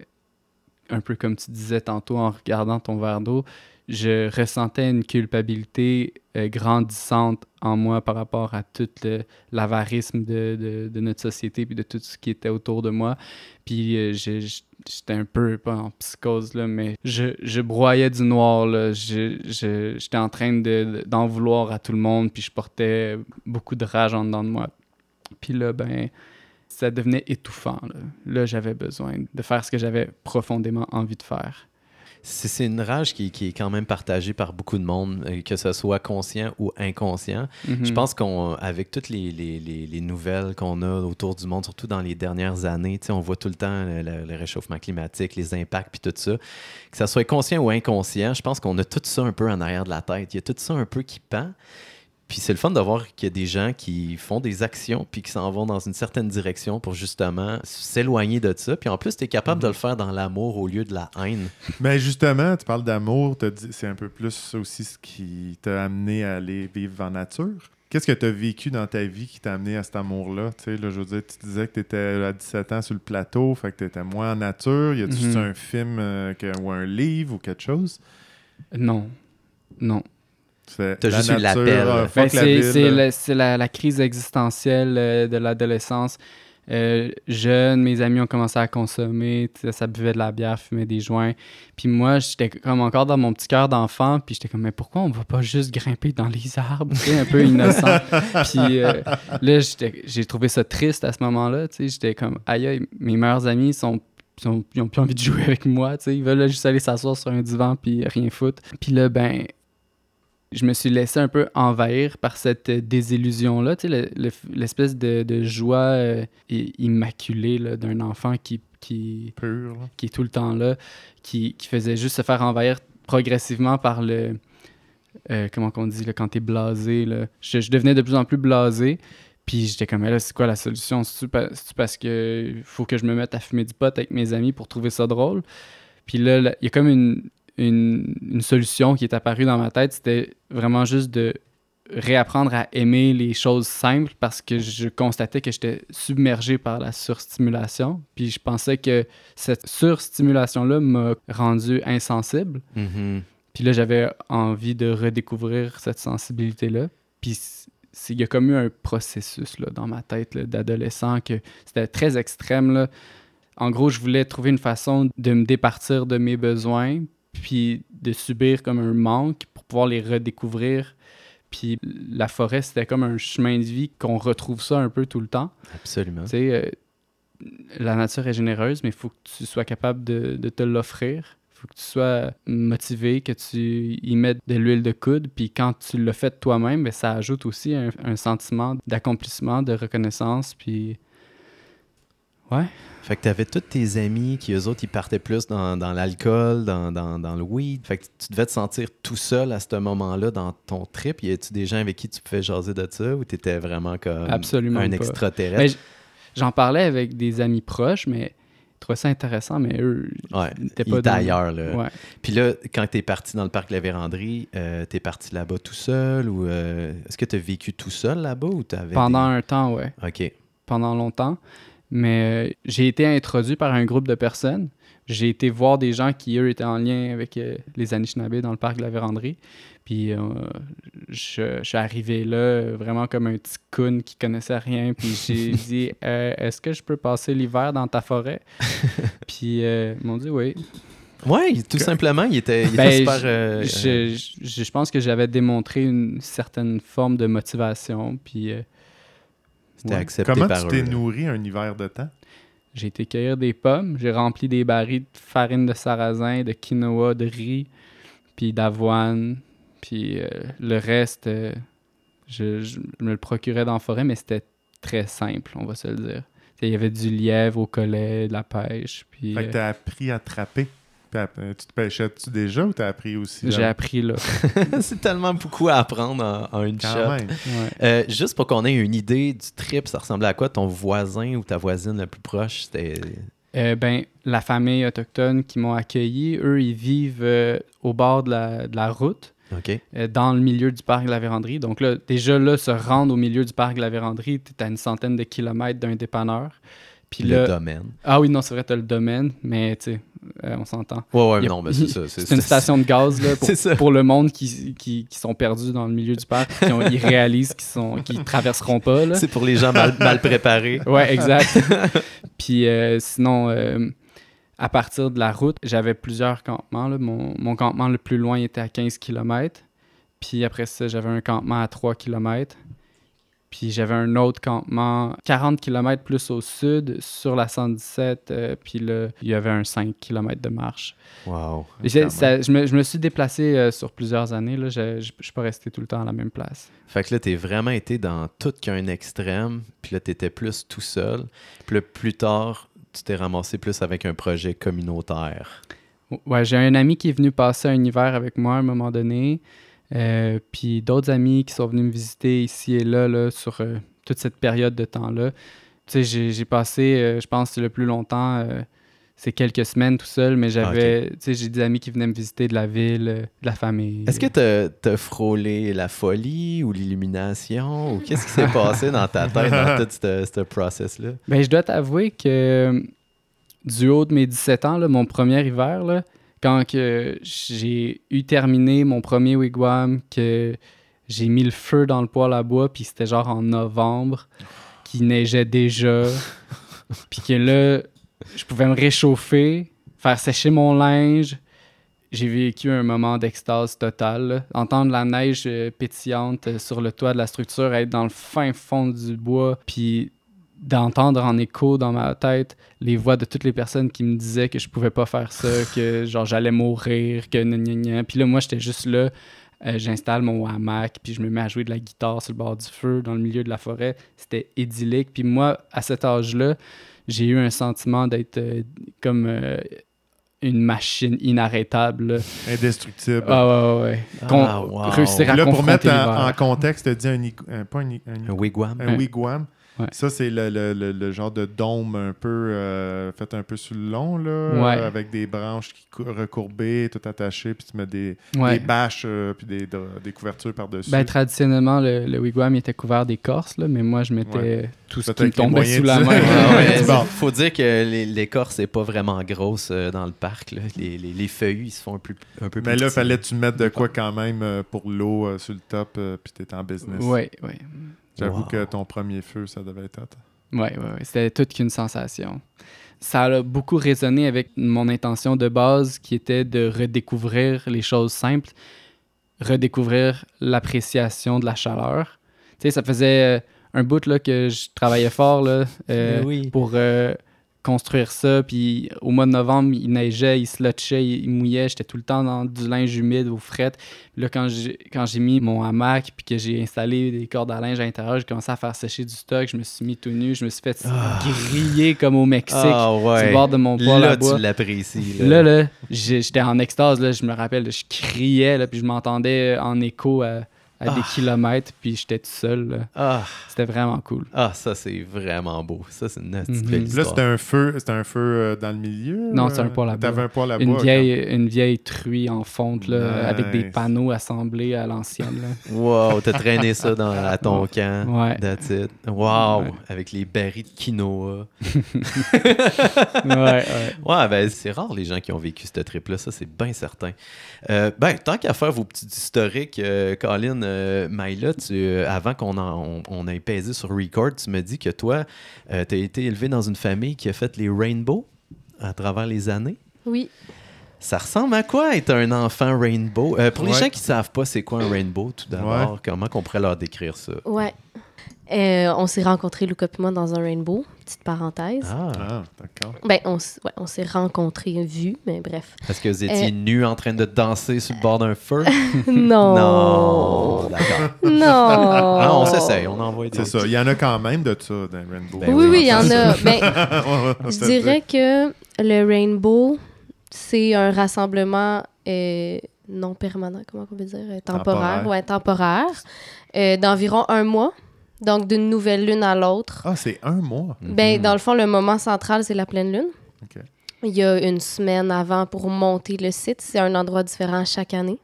un peu comme tu disais tantôt en regardant ton verre d'eau, je ressentais une culpabilité euh, grandissante en moi par rapport à tout l'avarisme de, de- de notre société puis de tout ce qui était autour de moi. Puis euh, j'étais un peu, pas en psychose, là, mais je, je broyais du noir. J'étais en train de- d'en vouloir à tout le monde, puis je portais beaucoup de rage en dedans de moi. Puis là, ben, ça devenait étouffant. Là, j'avais besoin de faire ce que j'avais profondément envie de faire. C'est une rage qui, qui est quand même partagée par beaucoup de monde, euh, que ce soit conscient ou inconscient. Mhm. Je pense qu'avec toutes les, les- les- les nouvelles qu'on a autour du monde, surtout dans les dernières années, on voit tout le temps le, le- le réchauffement climatique, les impacts, puis tout ça. Que ça soit conscient ou inconscient, je pense qu'on a tout ça un peu en arrière de la tête. Il y a tout ça un peu qui pend. Puis c'est le fun de voir qu'il y a des gens qui font des actions puis qui s'en vont dans une certaine direction pour justement s'éloigner de ça. Puis en plus, tu es capable de le faire dans l'amour au lieu de la haine. Mais justement, tu parles d'amour, c'est un peu plus aussi ce qui t'a amené à aller vivre en nature. Qu'est-ce que tu as vécu dans ta vie qui t'a amené à cet amour-là? Tu là, je veux dire, tu disais que tu étais à 17 ans sur le plateau, fait que tu étais moins en nature. Y a-tu Mhm. un film euh, que- ou un livre ou quelque chose? Non. Non. C'est T'as la juste eu nature, l'appel. ah, Ben, c'est la, c'est la- la crise existentielle euh, de l'adolescence. Euh, jeune, mes amis ont commencé à consommer, ça buvait de la bière, fumait des joints. Puis moi, j'étais comme encore dans mon petit cœur d'enfant, puis j'étais comme, mais pourquoi on va pas juste grimper dans les arbres, un peu innocent? puis euh, là, j'ai trouvé ça triste à ce moment-là, tu sais, j'étais comme, aïe, aïe, mes meilleurs amis sont ils ont, ils ont plus envie de jouer avec moi, tu sais, ils veulent juste aller s'asseoir sur un divan puis rien foutre. Puis là, ben, je me suis laissé un peu envahir par cette euh, désillusion-là, tu sais, le- le- l'espèce de, de joie euh, immaculée d'un enfant qui, qui, Pur, qui est tout le temps là, qui, qui faisait juste se faire envahir progressivement par le... euh, comment qu'on dit, là, quand t'es blasé, là. Je, je devenais de plus en plus blasé, puis j'étais comme, là, c'est quoi la solution? C'est-tu pa- c'est-tu parce que faut que je me mette à fumer du pot avec mes amis pour trouver ça drôle? Puis là, il y a comme une, une, une solution qui est apparue dans ma tête, c'était vraiment juste de réapprendre à aimer les choses simples parce que je constatais que j'étais submergé par la surstimulation. Puis je pensais que cette surstimulation-là m'a rendu insensible. Mhm. Puis là, j'avais envie de redécouvrir cette sensibilité-là. Puis il y a comme eu un processus là, dans ma tête d'adolescent que c'était très extrême. Là. En gros, je voulais trouver une façon de me départir de mes besoins, puis de subir comme un manque pour pouvoir les redécouvrir. Puis la forêt, c'était comme un chemin de vie qu'on retrouve ça un peu tout le temps. Absolument. Tu sais, euh, la nature est généreuse, mais il faut que tu sois capable de, de te l'offrir. Il faut que tu sois motivé, que tu y mettes de l'huile de coude. Puis quand tu le fais toi-même, ben, ça ajoute aussi un, un sentiment d'accomplissement, de reconnaissance. Puis. Ouais. Fait que t'avais tous tes amis qui, eux autres, ils partaient plus dans, dans l'alcool, dans, dans, dans le weed. Fait que tu devais te sentir tout seul à ce moment-là dans ton trip. Y a-tu des gens avec qui tu pouvais jaser de ça ou t'étais vraiment comme Absolument un pas. extraterrestre? J'en parlais avec des amis proches, mais trouvaient ça intéressant, mais eux, Ouais, ils n'étaient il pas était dans- ailleurs. Là. Ouais. Puis là, quand tu es parti dans le parc de la Vérandrie, euh, tu es parti là-bas tout seul ou euh, est-ce que tu as vécu tout seul là-bas ou tu avais. Pendant un temps, ouais. OK. pendant longtemps. Mais euh, j'ai été introduit par un groupe de personnes. J'ai été voir des gens qui, eux, étaient en lien avec euh, les Anishinaabe dans le parc de la Vérandrie. Puis euh, je, je suis arrivé là vraiment comme un petit coon qui connaissait rien. Puis j'ai dit Euh, Est-ce que je peux passer l'hiver dans ta forêt? Puis euh, ils m'ont dit oui. Ouais, tout simplement, il était, il était Ben, super. je- euh, je, je- je pense que j'avais démontré une certaine forme de motivation. Puis euh, C'était ouais. accepté Comment par tu t'es nourri un hiver de temps? J'ai été cueillir des pommes, j'ai rempli des barils de farine de sarrasin, de quinoa, de riz, puis d'avoine, puis euh, le reste, euh, je, je me le procurais dans la forêt, mais c'était très simple, on va se le dire. Il y avait du lièvre au collet, de la pêche, puis Fait que euh, t'as appris à trapper. App- tu te pêchais-tu déjà ou t'as appris aussi? j'ai appris là. C'est tellement beaucoup à apprendre en, en une Quand shot. même. Ouais. Euh, juste pour qu'on ait une idée du trip, ça ressemblait à quoi ton voisin ou ta voisine la plus proche? C'était? Euh, ben, la famille autochtone qui m'ont accueilli, eux, ils vivent euh, au bord de la, de la route. OK. euh, dans le milieu du parc de la Vérandrie. Donc là, déjà là, se rendre au milieu du parc de la Vérandrie, tu es à une centaine de kilomètres d'un dépanneur. Puis le là, domaine. ah oui, non, c'est vrai, tu as le domaine, mais tu sais, euh, on s'entend. Ouais, ouais, Il y a- non, mais c'est ça. C'est une station de gaz là, pour, le monde qui, qui, qui sont perdus dans le milieu du parc, qui ont- ils réalisent qu'ils qu'ils traverseront pas. C'est pour les gens mal, mal préparés. Ouais, exact. Puis euh, sinon, euh, à partir de la route, j'avais plusieurs campements. là. Mon, mon campement le plus loin était à 15 km. Puis après ça, j'avais un campement à 3 km. Puis j'avais un autre campement 40 km plus au sud sur la 117. euh, puis là, il y avait un 5 km de marche. Wow. Ça- je, me, je me suis déplacé euh, sur plusieurs années. là. Je je suis pas resté tout le temps à la même place. Fait que là, t'es vraiment été dans tout qu'un extrême, puis là, t'étais plus tout seul. Puis là, plus tard, tu t'es ramassé plus avec un projet communautaire. Ouais, j'ai un ami qui est venu passer un hiver avec moi à un moment donné. Euh, puis d'autres amis qui sont venus me visiter ici et là, là sur euh, toute cette période de temps-là. Tu sais, j'ai, passé, euh, je pense, le plus longtemps, c'est quelques semaines tout seul, mais j'avais, tu sais, j'ai des amis qui venaient me visiter de la ville, de la famille. Est-ce que t'as t'as frôlé la folie ou l'illumination? Ou qu'est-ce qui s'est passé dans ta tête dans tout ce ce process-là? Ben, je dois t'avouer que du haut de mes 17 ans, là, mon premier hiver, là, quand que j'ai eu terminé mon premier wigwam, que j'ai mis le feu dans le poêle à bois, puis c'était genre en novembre, qu'il neigeait déjà, puis que là, je pouvais me réchauffer, faire sécher mon linge. J'ai vécu un moment d'extase totale. là. Entendre la neige euh, pétillante euh, sur le toit de la structure, être dans le fin fond du bois, puis d'entendre en écho dans ma tête les voix de toutes les personnes qui me disaient que je pouvais pas faire ça, que genre j'allais mourir, que gna gna gna. Puis là, moi, j'étais juste là. euh, J'installe mon hamac, puis je me mets à jouer de la guitare sur le bord du feu, dans le milieu de la forêt. C'était idyllique. Puis moi, à cet âge-là, j'ai eu un sentiment d'être euh, comme euh, une machine inarrêtable. là. Indestructible. Ah ouais, ouais, ouais. Con- Ah, wow. Réussir à Là, pour mettre en, contexte, tu as dit un, un- pas un, ig- un- Un wigwam? un wigwam. Ouais. Ça, c'est le, le- le- le genre de dôme un peu euh, fait un peu sur le long, là, Ouais. euh, avec des branches qui cou- recourbées, tout attachées, puis tu mets des, Ouais. des bâches, euh, puis des, des couvertures par-dessus. Ben, traditionnellement, le, le wigwam il était couvert d'écorce, là, mais moi, je mettais Ouais. tout ce qui me tombait sous la main. Ah bon. Faut dire que les- l'écorce n'est pas vraiment grosse euh, dans le parc. là. Les, les, les feuilles, ils se font un peu, un peu Mais plus là, petits. fallait tu mettre de quoi quand même euh, pour l'eau euh, sur le top, euh, puis t'étais en business. Oui, oui. J'avoue Wow. que ton premier feu, ça devait être hot. Oui, oui, oui. C'était toute qu'une sensation. Ça a beaucoup résonné avec mon intention de base qui était de redécouvrir les choses simples, redécouvrir l'appréciation de la chaleur. Tu sais, ça faisait euh, un bout là, que je travaillais fort là, euh, Ben oui. pour euh, construire ça. Puis au mois de novembre, il neigeait, il slotchait, il, il mouillait. J'étais tout le temps dans du linge humide frettes. Puis là, quand j'ai, quand j'ai mis mon hamac puis que j'ai installé des cordes à linge à l'intérieur, j'ai commencé à faire sécher du stock. Je me suis mis tout nu. Je me suis fait Ah. griller comme au Mexique sur ouais. le bord de mon poêle à Là, bois. tu l'apprécies. Là, là, j'étais en extase, là, je me rappelle, je criais, là, puis je m'entendais en écho à à des Ah. kilomètres, puis j'étais tout seul. Ah, C'était vraiment cool. ah, ça, c'est vraiment beau. Ça, c'est une petite belle Là, c'était un feu, c'était un feu euh, dans le milieu? Non, c'est un euh, poêle à bois. T'avais un poêle à Une bois. vieille, une vieille truie en fonte, là, Nice. avec des panneaux assemblés à l'ancienne. là. Wow, t'as traîné ça dans, à ton camp. Ouais. That's it. Wow, Ouais. avec les barils de quinoa. ouais, ouais. Ouais, ben c'est rare les gens qui ont vécu ce trip-là, ça c'est bien certain. Euh, ben, tant qu'à faire vos petits historiques, euh, Colin, euh, tu, euh, avant qu'on on, on ait pesé sur Record, tu me dis que toi, tu as été élevé dans une famille qui a fait les Rainbow à travers les années. Oui. Ça ressemble à quoi être un enfant Rainbow? Euh, pour les gens qui savent pas c'est quoi un Rainbow, tout d'abord, comment qu'on pourrait leur décrire ça? Ouais. Euh, on s'est rencontrés, Luca et moi, dans un rainbow. Petite parenthèse. Ah, Ah, d'accord. Ben, on, s- ouais, on s'est rencontrés, vus, mais bref. parce que vous étiez Euh, nus en train de danser sur le bord d'un feu? non. Non, d'accord. Non. Ah, on s'essaye, on envoie des... C'est ça. Il y en a quand même de ça dans Rainbow. Ben oui, oui, il y en a. Ben, Je je dirais que le rainbow, c'est un rassemblement euh, non permanent, comment on peut dire? Temporaire, Temporaire. ouais, temporaire, euh, d'environ un mois. Donc, d'une nouvelle lune à l'autre. Ah, c'est un mois. Ben, dans le fond, le moment central, c'est la pleine lune. Il y a une semaine avant pour monter le site. C'est un endroit différent chaque année.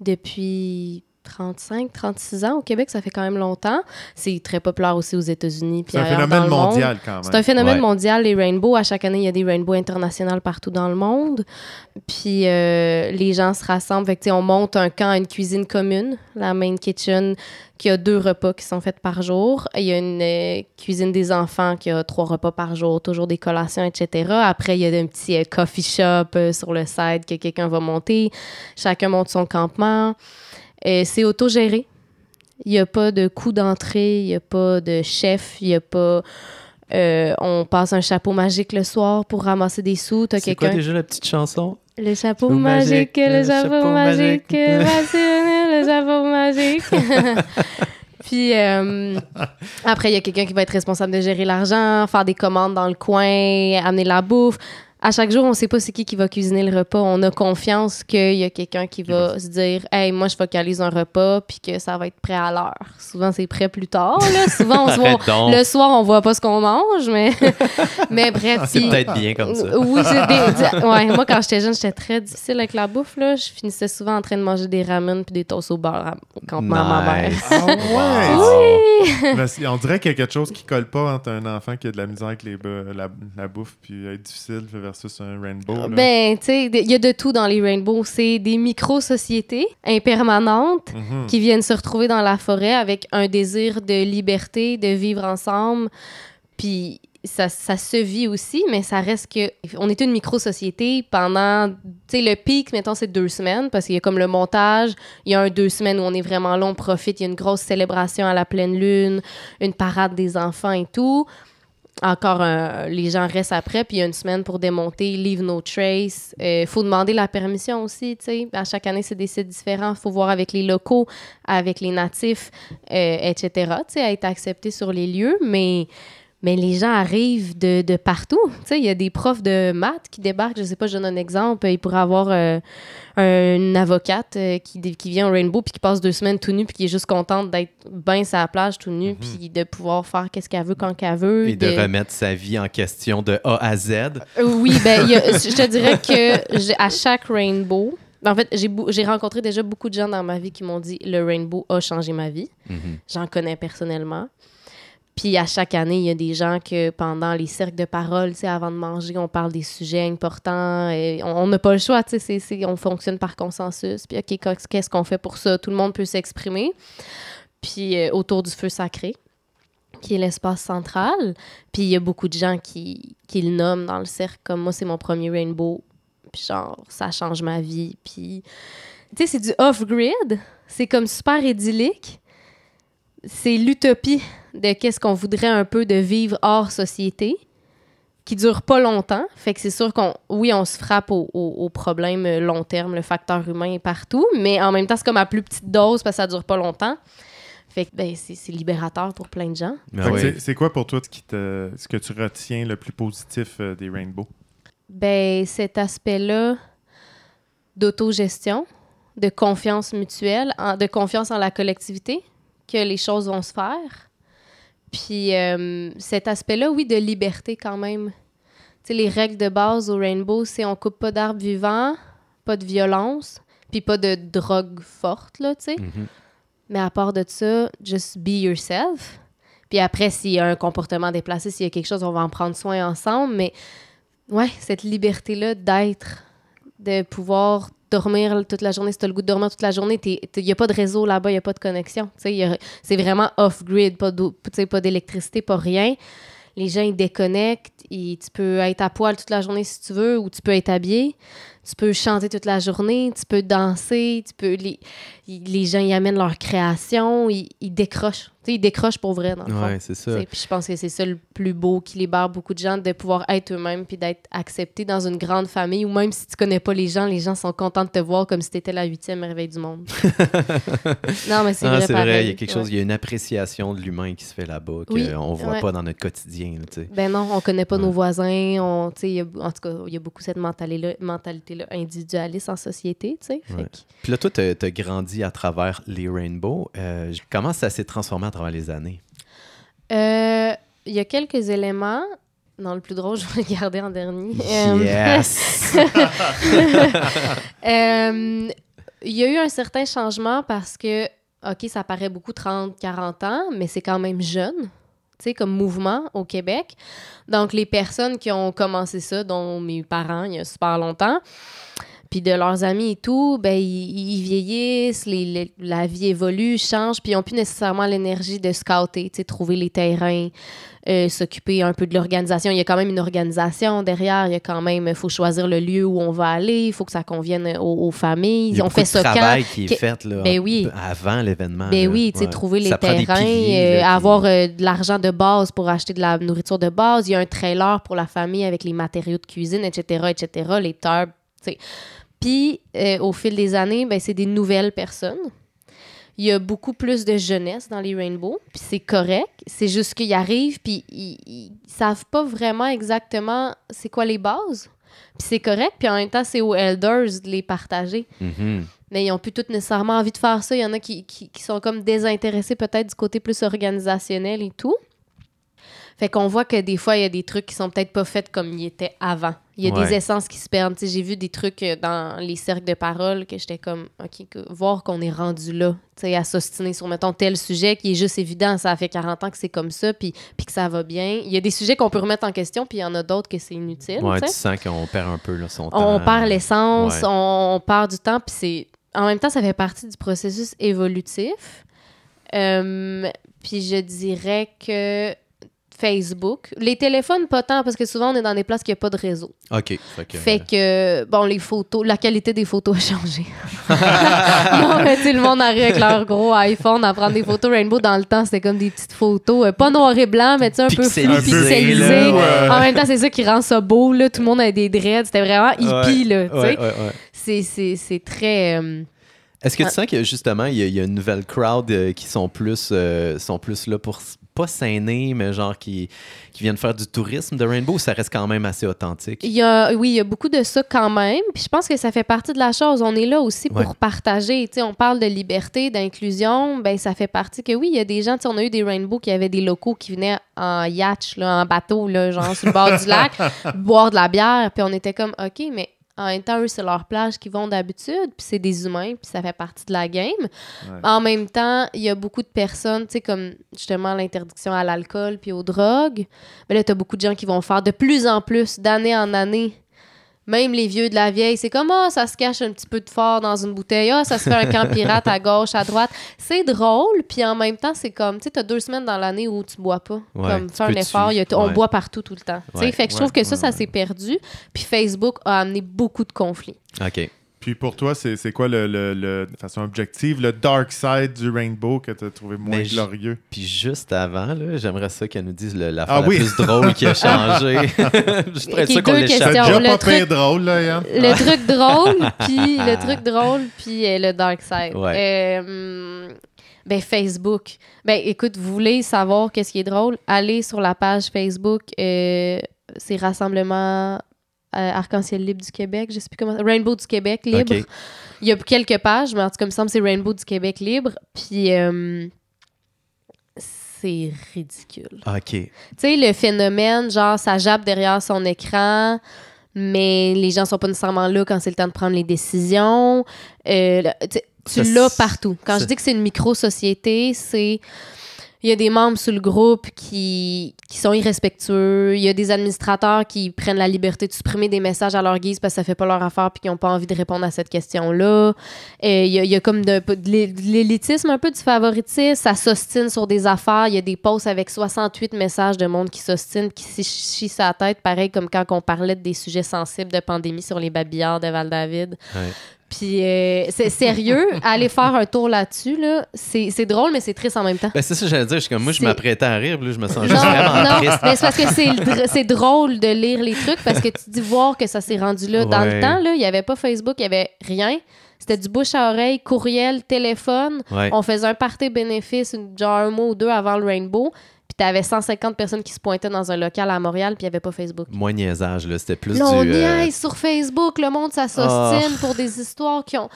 Depuis 35, 36 ans au Québec, ça fait quand même longtemps. C'est très populaire aussi aux États-Unis. C'est un dans phénomène monde. mondial quand même. C'est un phénomène Ouais. mondial, les rainbows. À chaque année, il y a des rainbows internationales partout dans le monde. Puis euh, les gens se rassemblent. Fait que, on monte un camp à une cuisine commune, la main kitchen, qui a deux repas qui sont faits par jour. Il y a une euh, cuisine des enfants qui a trois repas par jour, toujours des collations, etc. Après, il y a un petit euh, coffee shop sur le side que quelqu'un va monter. Chacun monte son campement. Euh, c'est autogéré. Il n'y a pas de coût d'entrée, il n'y a pas de chef, il n'y a pas. euh, on passe un chapeau magique le soir pour ramasser des sous. T'as C'est quoi quelqu'un? déjà la petite chanson? Le chapeau magique, magique, le chapeau magique, le chapeau magique. Puis euh, après, il y a quelqu'un qui va être responsable de gérer l'argent, faire des commandes dans le coin, amener la bouffe. À chaque jour, on ne sait pas c'est qui qui va cuisiner le repas. On a confiance qu'il y a quelqu'un qui va se dire Hey, moi, je focalise un repas, puis que ça va être prêt à l'heure. Souvent, c'est prêt plus tard. Là. Souvent, on se voit, le soir, on voit pas ce qu'on mange, mais, mais bref. Ah, C'est puis- peut-être bien comme ça. oui, c'est des- di- ouais, moi, quand j'étais jeune, j'étais très difficile avec la bouffe. Là. Je finissais souvent en train de manger des ramen puis des toasts au beurre à- campement à ma mère. Nice. Ah ouais! Mais c'est- on dirait qu'il y a quelque chose qui colle pas entre un enfant qui a de la misère avec les, la, la bouffe puis être difficile versus un rainbow. là. Ben, tu sais, il y a de tout dans les rainbows. C'est des micro-sociétés impermanentes Mhm. qui viennent se retrouver dans la forêt avec un désir de liberté, de vivre ensemble. Puis ça, ça se vit aussi, mais ça reste que. On est une micro-société pendant. Tu sais, le pic, mettons, c'est deux semaines, parce qu'il y a comme le montage. Il y a un deux semaines où on est vraiment long, on profite. Il y a une grosse célébration à la pleine lune, une parade des enfants et tout. Encore, un- les gens restent après, puis il y a une semaine pour démonter, leave no trace. Il faut demander la permission aussi, tu sais. À chaque année, c'est des sites différents. Il faut voir avec les locaux, avec les natifs, euh, etc., tu sais, être accepté sur les lieux. Mais, mais les gens arrivent de, de partout. Tu sais, il y a des profs de maths qui débarquent. Je sais pas, je donne un exemple. Il pourrait avoir euh, une avocate euh, qui, qui vient au Rainbow puis qui passe deux semaines tout nu puis qui est juste contente d'être bien sur la plage tout nu puis de pouvoir faire qu'est-ce qu'elle veut quand qu'elle veut. Et de remettre sa vie en question de A à Z. Euh, Oui, ben, il y a- je te dirais que à chaque rainbow, en fait, j'ai rencontré déjà beaucoup de gens dans ma vie qui m'ont dit le rainbow a changé ma vie. Mhm. J'en connais personnellement. Puis à chaque année, il y a des gens que pendant les cercles de parole, avant de manger, on parle des sujets importants. Et on n'a pas le choix, on fonctionne par consensus. Puis, OK, qu'est- qu'est-ce qu'on fait pour ça? Tout le monde peut s'exprimer. Puis euh, autour du feu sacré, qui est l'espace central. Puis il y a beaucoup de gens qui, qui le nomment dans le cercle, comme moi, c'est mon premier rainbow. Puis genre, ça change ma vie. Puis, tu sais, c'est du off-grid. C'est comme super idyllique. C'est l'utopie de qu'est-ce qu'on voudrait un peu de vivre hors société, qui dure pas longtemps. Fait que c'est sûr qu'on, oui, on se frappe au, au- au problème euh, long terme, le facteur humain est partout, mais en même temps, c'est comme à plus petite dose parce que ça dure pas longtemps. Fait que ben, c'est c'est libérateur pour plein de gens. Oui. c'est- C'est quoi pour toi ce, qui te, ce que tu retiens le plus positif euh, des rainbows? Ben, cet aspect-là d'autogestion, de confiance mutuelle, en- de confiance en la collectivité, que les choses vont se faire. Puis euh, cet aspect-là, oui, de liberté quand même. Tu sais, les règles de base au Rainbow, c'est on coupe pas d'arbres vivants, pas de violence, puis pas de drogue forte, là, tu sais. Mhm. Mais à part de ça, just be yourself. Puis après, s'il y a un comportement déplacé, s'il y a quelque chose, on va en prendre soin ensemble. Mais ouais, cette liberté-là d'être, de pouvoir dormir toute la journée. Si tu as le goût de dormir toute la journée, il n'y a pas de réseau là-bas, il n'y a pas de connexion. C'est vraiment off-grid, pas d'électricité, pas rien. Les gens, ils déconnectent. ils- tu peux être à poil toute la journée si tu veux, ou tu peux être habillé. Tu peux chanter toute la journée, tu peux danser, tu peux... Les, ils- les gens, ils amènent leur création, ils, ils décrochent. Tu sais, ils décrochent pour vrai, dans le fond. Ouais, c'est ça. Puis je pense que c'est ça le plus beau qui libère beaucoup de gens, de pouvoir être eux-mêmes puis d'être acceptés dans une grande famille, ou même si tu connais pas les gens, les gens sont contents de te voir comme si tu étais la huitième merveille du monde. non, mais c'est Ah, vrai, c'est vrai, il y a quelque chose, il y a une appréciation de l'humain qui se fait là-bas qu'on Oui, ne voit ouais. pas dans notre quotidien. là, tu sais. Ben non, on connaît pas nos voisins. On, y a- en tout cas, il y a beaucoup cette mentalité-là mentalité -là, individualiste en société. Puis là, toi, tu as grandi à travers les Rainbows. Euh, comment ça s'est transformé à travers les années? Euh, Il y a quelques éléments. Non, le plus drôle, je vais le garder en dernier. Euh, Yes! Euh, Il y a eu un certain changement parce que, OK, ça paraît beaucoup 30, 40 ans, mais c'est quand même jeune, tu sais, comme mouvement au Québec. Donc, les personnes qui ont commencé ça, dont mes parents, il y a super longtemps, puis de leurs amis et tout, ben, ils, ils vieillissent, les- les- la vie évolue, change, puis ils n'ont plus nécessairement l'énergie de scouter, trouver les terrains, euh, s'occuper un peu de l'organisation. Il y a quand même une organisation derrière, il y a quand même, il faut choisir le lieu où on va aller, il faut que ça convienne aux, aux familles. Il y a on fait ça quand? travail qui est fait là, Ben oui. avant l'événement. Ben là. oui, Ouais. trouver les Ça terrains, piliers, euh, là, avoir euh, de l'argent de base pour acheter de la nourriture de base. Il y a un trailer pour la famille avec les matériaux de cuisine, etc., etc., les tables, tu sais. Puis, euh, au fil des années, ben, c'est des nouvelles personnes. Il y a beaucoup plus de jeunesse dans les Rainbow, puis c'est correct. C'est juste qu'ils arrivent, puis ils, ils savent pas vraiment exactement c'est quoi les bases. Puis c'est correct, puis en même temps, c'est aux elders de les partager Mhm. mais ils n'ont plus toutes nécessairement envie de faire ça. Il y en a qui, qui, qui sont comme désintéressés peut-être du côté plus organisationnel et tout. Fait qu'on voit que des fois, il y a des trucs qui sont peut-être pas faits comme ils étaient avant. Il y a Ouais. des essences qui se perdent. J'ai vu des trucs euh, dans les cercles de parole que j'étais comme, OK, que- voir qu'on est rendu là, tu sais, à s'ostiner sur, mettons, tel sujet qui est juste évident, ça fait 40 ans que c'est comme ça, puis, puis que ça va bien. Il y a des sujets qu'on peut remettre en question, puis il y en a d'autres que c'est inutile. Ouais, tu sens qu'on perd un peu là, son temps. On perd l'essence, Ouais. on, on perd du temps, puis c'est... En même temps, ça fait partie du processus évolutif. Euh, puis je dirais que Facebook, les téléphones, pas tant, parce que souvent, on est dans des places qui n'ont pas de réseau. OK. Fait que, Fait que, bon, les photos, la qualité des photos a changé. non, mais sais, le monde arrive avec leur gros iPhone à prendre des photos rainbow. Dans le temps, c'était comme des petites photos, euh, pas noir et blanc, mais tu sais, un peu flou, Pixelisées, ouais. En même temps, c'est ça qui rend ça beau, là. Tout le monde a des dreads. C'était vraiment hippie, là. Ouais, ouais. C'est- C'est c'est très... euh, Est-ce que tu Ah. sens que justement, il y, a- y a une nouvelle crowd euh, qui sont plus, sont plus là pour pas s'aîner, mais genre qui, qui viennent faire du tourisme de Rainbow ça reste quand même assez authentique? Il y a, oui, il y a beaucoup de ça quand même. Puis je pense que ça fait partie de la chose. On est là aussi pour Ouais. partager. Tu sais, on parle de liberté, d'inclusion. Ben, ça fait partie que oui, il y a des gens. tu sais, On a eu des Rainbow qui avaient des locaux qui venaient en yacht, là, en bateau, là, genre sur le bord du lac, boire de la bière. Puis on était comme, OK, mais en même temps, eux, c'est leur plage qu'ils vont d'habitude. Puis c'est des humains. Puis ça fait partie de la game. En même temps, il y a beaucoup de personnes, tu sais, comme justement l'interdiction à l'alcool puis aux drogues. Mais là, tu as beaucoup de gens qui vont faire de plus en plus, d'année en année. Même les vieux de la vieille, c'est comme, ah, ça se cache un petit peu de fort dans une bouteille. Ah, ça se fait un camp pirate à gauche, à droite. C'est drôle, puis en même temps, c'est comme, tu sais, t'as deux semaines dans l'année où tu bois pas. Ouais, comme, fais un effort. il y a t- On boit partout tout le temps. Tu sais, Ouais, fait que je trouve que ça, ça s'est perdu. Puis Facebook a amené beaucoup de conflits. OK. Puis pour toi, c'est c'est quoi le, le- le- de façon objective, le dark side du rainbow que tu as trouvé moins Mais je- glorieux? Puis juste avant, là, j'aimerais ça qu'elle nous dise le- la Ah la plus drôle qui a changé. Juste pour être sûr qu'on deux l'échappe. C'est questions. déjà le pas truc- pire drôle, là, Yann? Le truc drôle, puis le truc drôle, puis euh, le dark side. Ouais. Euh, ben Facebook. Ben écoute, vous voulez savoir qu'est-ce qui est drôle? Allez sur la page Facebook, euh, c'est Rassemblement Arc-en-ciel libre du Québec, je sais plus comment. Rainbow du Québec libre. Il y a quelques pages, mais en tout cas, il me semble que c'est Rainbow du Québec libre. Puis euh, c'est ridicule. OK. Tu sais, le phénomène, genre, ça jappe derrière son écran, mais les gens sont pas nécessairement là quand c'est le temps de prendre les décisions. Euh, tu l'as partout. Quand je dis que c'est une micro-société, c'est... Il y a des membres sous le groupe qui, qui sont irrespectueux. Il y a des administrateurs qui prennent la liberté de supprimer des messages à leur guise parce que ça fait pas leur affaire puis qui n'ont pas envie de répondre à cette question-là. Il y, a, il y a comme de, de l'é- de l'élitisme, un peu du favoritisme. Ça s'ostine sur des affaires. Il y a des posts avec 68 messages de monde qui s'ostine, qui s'y chie sa tête, pareil comme quand on parlait des sujets sensibles de pandémie sur les babillards de Val-David. Puis, euh, c'est sérieux, aller faire un tour là-dessus, là, c'est c'est drôle, mais c'est triste en même temps. Ben, c'est ça que j'allais dire. Je suis comme, moi, je m'apprêtais à rire, puis là, je me sens Non, juste vraiment non, triste. mais c'est parce que c'est dr- c'est drôle de lire les trucs parce que tu dis voir que ça s'est rendu là. Dans Ouais. le temps, il n'y avait pas Facebook, il n'y avait rien. C'était du bouche à oreille, courriel, téléphone. Ouais. On faisait un party bénéfice, genre un mois ou deux avant le Rainbow. Puis t'avais 150 personnes qui se pointaient dans un local à Montréal, puis il n'y avait pas Facebook. Moins niaisage, là. C'était plus Là, on du. euh, sur Facebook, le monde, ça s'ostine pour des histoires qui ont,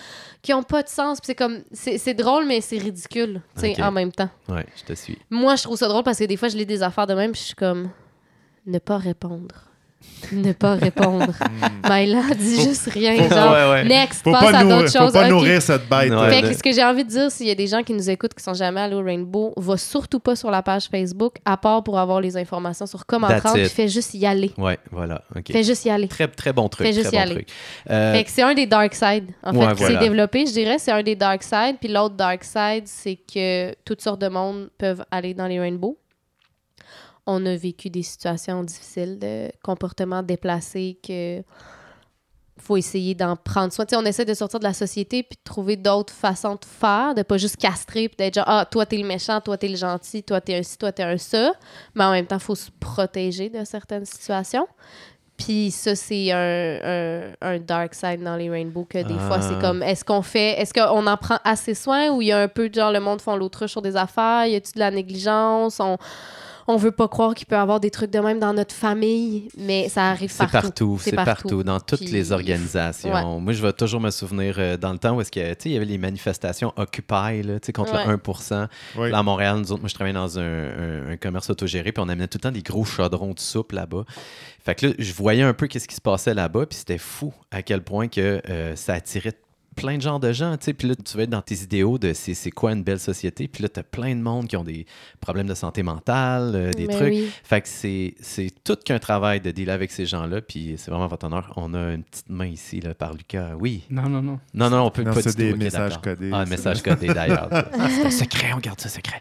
qui ont pas de sens. Puis c'est comme, c'est c'est drôle, mais c'est ridicule, tu sais, en même temps. Ouais, je te suis. Moi, je trouve ça drôle parce que des fois, je lis des affaires de même, puis je suis comme, ne pas répondre. Ne pas répondre. Myla, dis Faut- juste rien. faut- genre, ouais, ouais. next, Faut passe pas, à d'autres faut choses. pas Ok. nourrir cette bête. Ouais. Fait que ce que j'ai envie de dire, s'il y a des gens qui nous écoutent qui sont jamais allés au Rainbow, va surtout pas sur la page Facebook, à part pour avoir les informations sur comment That's prendre, puis fais juste y aller. Ouais, voilà. Fais juste y aller. Très, très bon truc. Fais juste très y bon aller. Euh, Fait que c'est un des dark side, en Ouais, fait, qui voilà. s'est développé, je dirais, c'est un des dark side. Puis l'autre dark side, c'est que toutes sortes de monde peuvent aller dans les rainbows. On a vécu des situations difficiles de comportements déplacés que faut essayer d'en prendre soin. On essaie de sortir de la société puis de trouver d'autres façons de faire, de pas juste castrer puis d'être genre ah toi t'es le méchant, toi t'es le gentil, toi t'es un ci, toi t'es un ça, mais en même temps faut se protéger de certaines situations. Puis ça c'est un, un, un dark side dans les rainbows que des fois c'est Ah. comme est-ce qu'on fait est-ce qu'on en prend assez soin ou il y a un peu de genre le monde font l'autruche sur des affaires, y a-tu de la négligence, on on veut pas croire qu'il peut y avoir des trucs de même dans notre famille, mais ça arrive C'est partout. partout, c'est partout, dans toutes Puis- les organisations. Ouais. Moi, je vais toujours me souvenir euh, dans le temps où est-ce que, il y avait les manifestations Occupy, là, contre Ouais. le 1 oui. Là, à Montréal, nous autres, moi, je travaillais dans un, un- un commerce autogéré, puis on amenait tout le temps des gros chaudrons de soupe là-bas. Fait que là, je voyais un peu qu'est-ce qui se passait là-bas, puis c'était fou à quel point que euh, ça attirait plein de genres de gens, tu sais. Puis là, tu vas être dans tes idéaux de c'est c'est quoi une belle société, puis là, tu as plein de monde qui ont des problèmes de santé mentale, euh, des Mais trucs. oui. Fait que c'est c'est tout qu'un travail de dealer avec ces gens-là, puis c'est vraiment votre honneur. On a une petite main ici là, par Lucas. Oui. Non, non, non. Non, non, on peut Non, pas c'est du tout. des Ok, messages d'accord. codés. Ah, un C'est- message codé d'ailleurs. Ah, c'est un secret, on garde ça secret.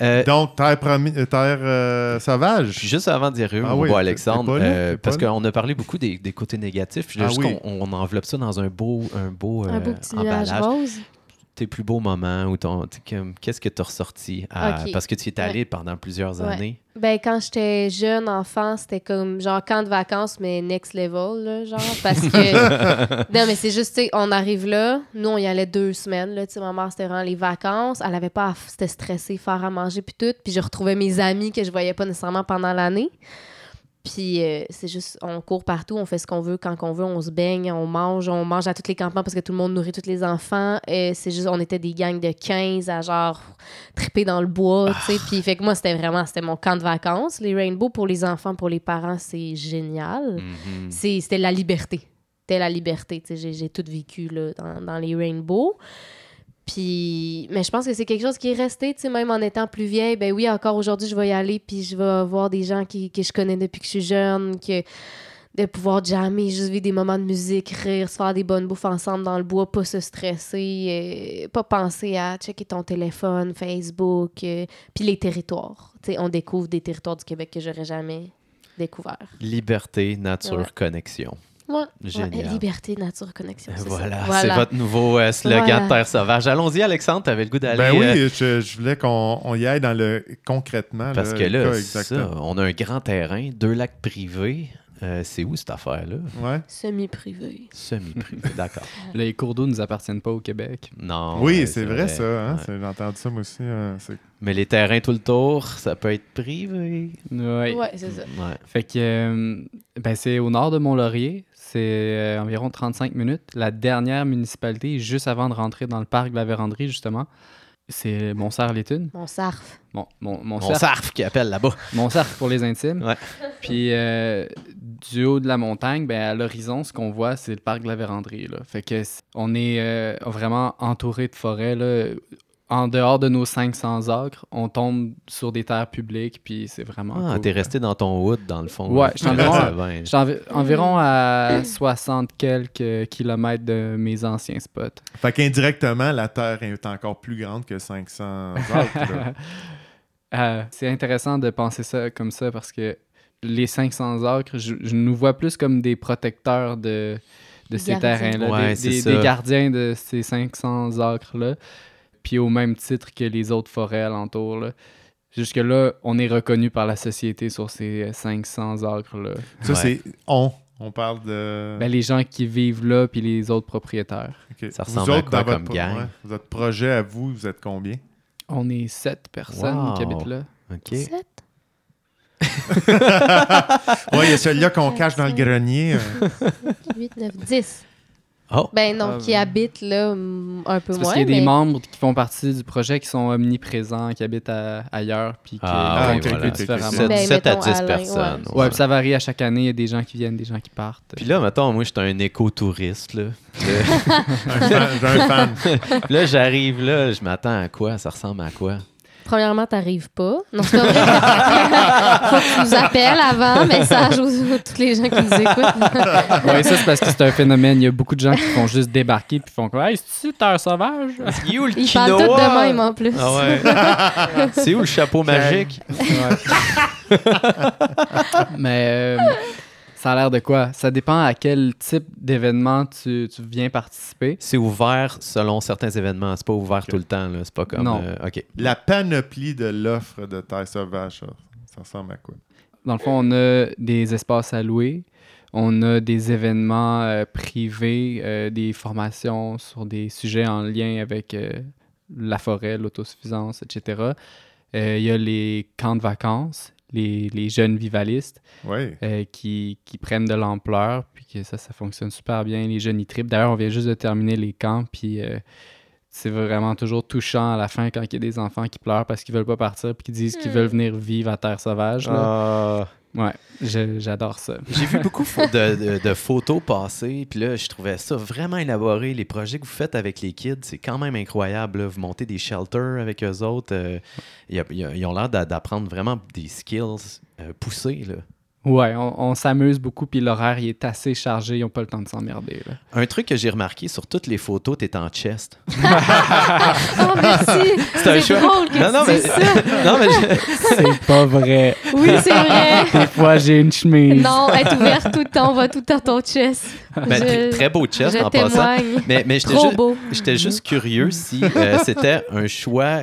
Euh, Donc, terre, promi- euh, terre euh, sauvage. puis juste avant d'y arriver, Ah oui, Alexandre, t'es pas là, euh, t'es parce là. qu'on a parlé beaucoup des, des côtés négatifs, puis là, Ah juste oui. qu'on on enveloppe ça dans un beau, un beau, Un beau euh, petit nuage emballage. rose? Tes plus beaux moments, ou ton, qu'est-ce que tu as ressorti à- parce que tu es allé pendant plusieurs Ouais. années. Ben, quand j'étais jeune enfant, c'était comme genre camp de vacances, mais next level, là, genre. Parce que. non, mais c'est juste, tu sais, on arrive là. Nous, on y allait deux semaines, là. Tu sais, ma mère, c'était vraiment les vacances. Elle avait pas. C'était stressé, faire à manger, puis tout. Puis je retrouvais mes amis que je voyais pas nécessairement pendant l'année. Puis euh, c'est juste, on court partout, on fait ce qu'on veut quand on veut, on se baigne, on mange, on mange à tous les campements parce que tout le monde nourrit tous les enfants. Et c'est juste, on était des gangs de 15 à genre triper dans le bois, tu sais. Puis fait que moi, c'était vraiment, c'était mon camp de vacances. Les rainbows pour les enfants, pour les parents, c'est génial. Mhm. C'est- C'était la liberté. C'était la liberté, tu sais. J'ai- J'ai tout vécu là, dans, dans les rainbows. Puis, mais je pense que c'est quelque chose qui est resté, tu sais, même en étant plus vieille. Ben oui, encore aujourd'hui, je vais y aller, puis je vais voir des gens qui, que je connais depuis que je suis jeune, que de pouvoir jammer, juste vivre des moments de musique, rire, se faire des bonnes bouffes ensemble dans le bois, pas se stresser, euh, pas penser à checker ton téléphone, Facebook, euh, puis les territoires. Tu sais, on découvre des territoires du Québec que j'aurais jamais découvert. Liberté, nature, Ouais. connexion. Ouais. Génial. Ouais, liberté, nature, connexion. Voilà, c'est votre nouveau euh, slogan Voilà. de Terre Sauvage. Allons-y, Alexandre, tu avais le goût d'aller. Ben oui, euh, je, je voulais qu'on on y aille dans le concrètement. parce là, que là, cas ça, on a un grand terrain, deux lacs privés. Euh, c'est où cette affaire-là? Ouais. Semi-privé. Semi-privé, d'accord. Les cours d'eau ne nous appartiennent pas au Québec. Non. oui, c'est vrai, ça. Hein? Ouais. J'ai entendu ça, moi aussi. euh, c'est- Mais les terrains tout le tour, ça peut être privé. Ouais. Ouais, c'est ça. Ouais. Fait que euh, ben, c'est au nord de Mont-Laurier. C'est euh, environ 35 minutes. La dernière municipalité, juste avant de rentrer dans le parc de la Vérandrie, justement, c'est Mont-Sarf-les-Tunes. Mon sarf. Bon, mon, Mon Mont-Sarf sarf qui appelle là-bas. Mont-Sarf pour les intimes. Ouais. Puis euh, du haut de la montagne, ben, à l'horizon, ce qu'on voit, c'est le parc de la Vérandrie. Là. Fait que on est euh, vraiment entouré de forêts. Là. En dehors de nos 500 acres, on tombe sur des terres publiques, puis c'est vraiment Ah, cool. t'es resté dans ton wood, dans le fond. Ouais, environ-. J'étais envi- environ à 60 quelques kilomètres de mes anciens spots. Fait qu'indirectement, la Terre est encore plus grande que 500 acres. Euh, c'est intéressant de penser ça comme ça parce que les 500 acres, je, je nous vois plus comme des protecteurs de, de ces terrains-là, Ouais, des, des gardiens de ces 500 acres-là, puis au même titre que les autres forêts alentours. Là. Jusque-là, on est reconnu par la société sur ces 500 acres-là. Ça, Ouais. c'est on. On parle de. Ben, les gens qui vivent là, puis les autres propriétaires. Ça Vous ressemble à autres, quoi dans votre comme pro- gang? ouais, votre projet à vous, vous êtes combien? On est sept personnes Wow. qui habitent là. OK. 7? Ouais, il y a celui-là qu'on cache dans le grenier. euh. 8, 9, 10. Oh, Ben non, Ah, qui habitent là un peu moins. parce qu'il y a des membres qui font partie du projet qui sont omniprésents, qui habitent à- ailleurs, puis qui Ah, oui, voilà. différemment. C'est- Ben, 7 à mettons, 10 Alain, personnes. Ouais, puis ça varie à chaque année. Il y a des gens qui viennent, des gens qui partent. Puis là, mettons, moi, j'étais un éco-touriste, là. Un fan- J'ai un fan. puis là, j'arrive là, je m'attends à quoi? Ça ressemble à quoi? Premièrement, t'arrives pas. Non, c'est pas vrai. Faut que tu nous appelles avant. Message aux, aux tous les gens qui nous écoutent. Oui, ça, c'est parce que c'est un phénomène. Il y a beaucoup de gens qui font juste débarquer puis font quoi? Hey, c'est-tu terre sauvage? C'est où le Ils parlent tous de même en plus. Ah ouais. C'est où le chapeau magique? Ouais. Mais euh, ça a l'air de quoi? Ça dépend à quel type d'événement tu, tu viens participer. C'est ouvert selon certains événements. C'est pas ouvert tout le temps. là. C'est pas comme. Non. euh, OK. La panoplie de l'offre de Terre sauvage, ça, ressemble à quoi? Dans le fond, on a des espaces à louer. On a des événements euh, privés, euh, des formations sur des sujets en lien avec euh, la forêt, l'autosuffisance, etc. Euh, Il y a les camps de vacances, les, les jeunes vivalistes euh, qui, qui prennent de l'ampleur, puis que ça, ça fonctionne super bien. Les jeunes y tripent. D'ailleurs, on vient juste de terminer les camps, puis euh, c'est vraiment toujours touchant à la fin quand il y a des enfants qui pleurent parce qu'ils veulent pas partir, puis qui disent qu'ils veulent venir vivre à Terre Sauvage. là. Ah. Ouais, j'adore ça. J'ai vu beaucoup de, de- de photos passer, puis là, je trouvais ça vraiment élaboré. Les projets que vous faites avec les kids, c'est quand même incroyable. là. Vous montez des shelters avec eux autres. euh, ils ont l'air d'a- d'apprendre vraiment des skills euh, poussés. Là. Ouais, on, on s'amuse beaucoup, puis l'horaire, il est assez chargé, ils n'ont pas le temps de s'emmerder. là. Un truc que j'ai remarqué sur toutes les photos, t'es en chest. Oh, merci. C'est un C'est choix. drôle que Non, tu non, mais, dises ça. non, mais je- C'est pas vrai. Oui, c'est vrai. Des fois, j'ai une chemise. Non, être ouvert tout le temps, on va tout le temps ton chest. ben, Je- très, très beau chest je en passant. témoigne. Mais, mais j'étais Trop ju- beau. J'étais juste curieux si euh, c'était un choix.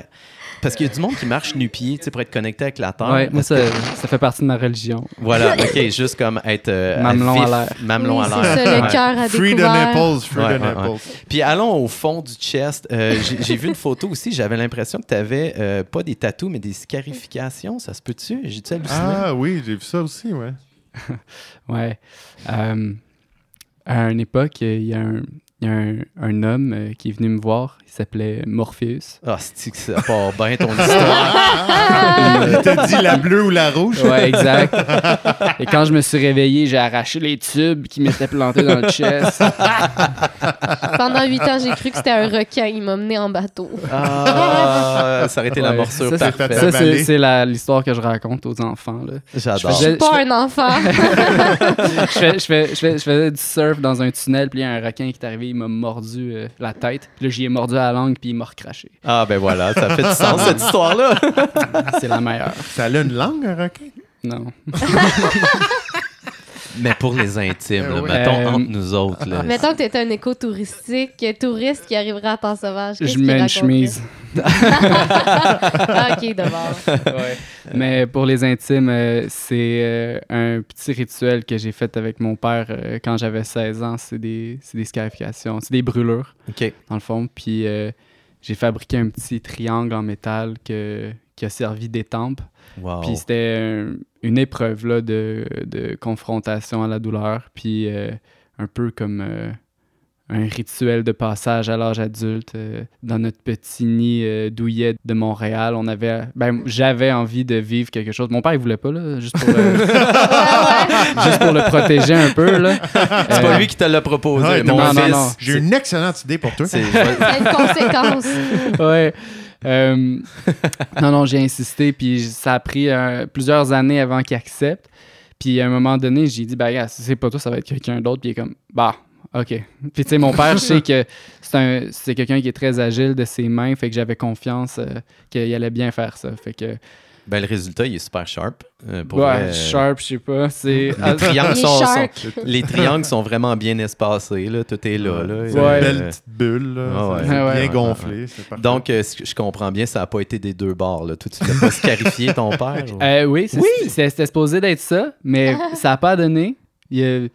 Parce qu'il y a du monde qui marche nu-pied tu sais, pour être connecté avec la Terre. Ouais, moi, ça, que- ça fait partie de ma religion. Voilà, ok, juste comme être. euh, Mamelon à l'air. Mamelon Oui, à c'est l'air. ça, le Ouais. cœur à Free the découvert. nipples, free Ouais, the ouais, nipples. Puis allons au fond du chest. Euh, J'ai vu une photo aussi, j'avais l'impression que tu avais pas des tatous, mais des scarifications. Ça se peut-tu? J'ai-tu halluciné? Ah oui, j'ai vu ça aussi, ouais. Ouais. Euh, à une époque, il y a un, il y a un, un homme euh, qui est venu me voir. Il s'appelait Morpheus. Ah, c'est que ça part bien ton histoire? Il t'a dit la bleue ou la rouge? Ouais, exact. Et quand je me suis réveillé, j'ai arraché les tubes qui m'étaient plantés dans le chest. Pendant huit ans, j'ai cru que c'était un requin. Il m'a mené en bateau. Ah, ça aurait été la morsure ça, c'est- parfaite. Ça, c'est l'histoire que je raconte aux enfants. Là. J'adore. Je Je suis pas je- un enfant. je, fais, je, fais, je, fais, je faisais du surf dans un tunnel, puis il y a un requin qui est arrivé, il m'a mordu euh, la tête. Puis là, j'y ai mordu à la langue, puis il m'a recraché. Ah, ben voilà, ça fait du sens, cette histoire-là. C'est la meilleure. Ça a une langue, un requin? Non. Mais pour les intimes, là, Euh, oui. mettons Euh, entre nous autres. Là, Mettons que tu étais un écho touristique, touriste qui arriverait à temps sauvage. qu'est-ce Je mets une chemise. Ah, ok, d'abord. Mais pour les intimes, euh, c'est euh, un petit rituel que j'ai fait avec mon père quand j'avais 16 ans. C'est des, c'est des scarifications, c'est des brûlures, OK. dans le fond. Puis euh, j'ai fabriqué un petit triangle en métal que, qui a servi d'étampe. Wow. Puis c'était un- une épreuve là, de, de confrontation à la douleur. Puis euh, un peu comme euh, un rituel de passage à l'âge adulte. euh, dans notre petit nid euh, douillet de Montréal, on avait, ben, j'avais envie de vivre quelque chose. Mon père, il voulait pas, là, juste pour le, juste pour le protéger un peu. Là. C'est pas lui qui te l'a proposé. Ouais, mon non, non, fils. non. J'ai une excellente idée pour toi. c'est- C'est une conséquence. ouais. Euh, non, non, j'ai insisté, puis ça a pris euh, plusieurs années avant qu'il accepte. Puis à un moment donné, j'ai dit, bah, si c'est pas toi, ça va être quelqu'un d'autre. Puis il est comme, bah, OK. Puis tu sais, mon père, je sais que c'est c'est quelqu'un qui est très agile de ses mains, fait que j'avais confiance euh, qu'il allait bien faire ça. Fait que, Ben, le résultat, il est super sharp. euh, pour ouais, vrai, euh, sharp, je sais pas. C'est. Les triangles, sont, les triangles sont vraiment bien espacés. Là. Tout est là. là. C'est Ouais. une belle Euh, petite bulle, là. Ah ouais. C'est Ah ouais. bien Ouais, gonflé. donc, euh, je comprends bien, ça n'a pas été des deux bords. Là. Toi, tu l'as pas scarifié, ton père? ou- Euh, oui, c'est- c'est- c'était supposé d'être ça, mais ça n'a pas donné. Il,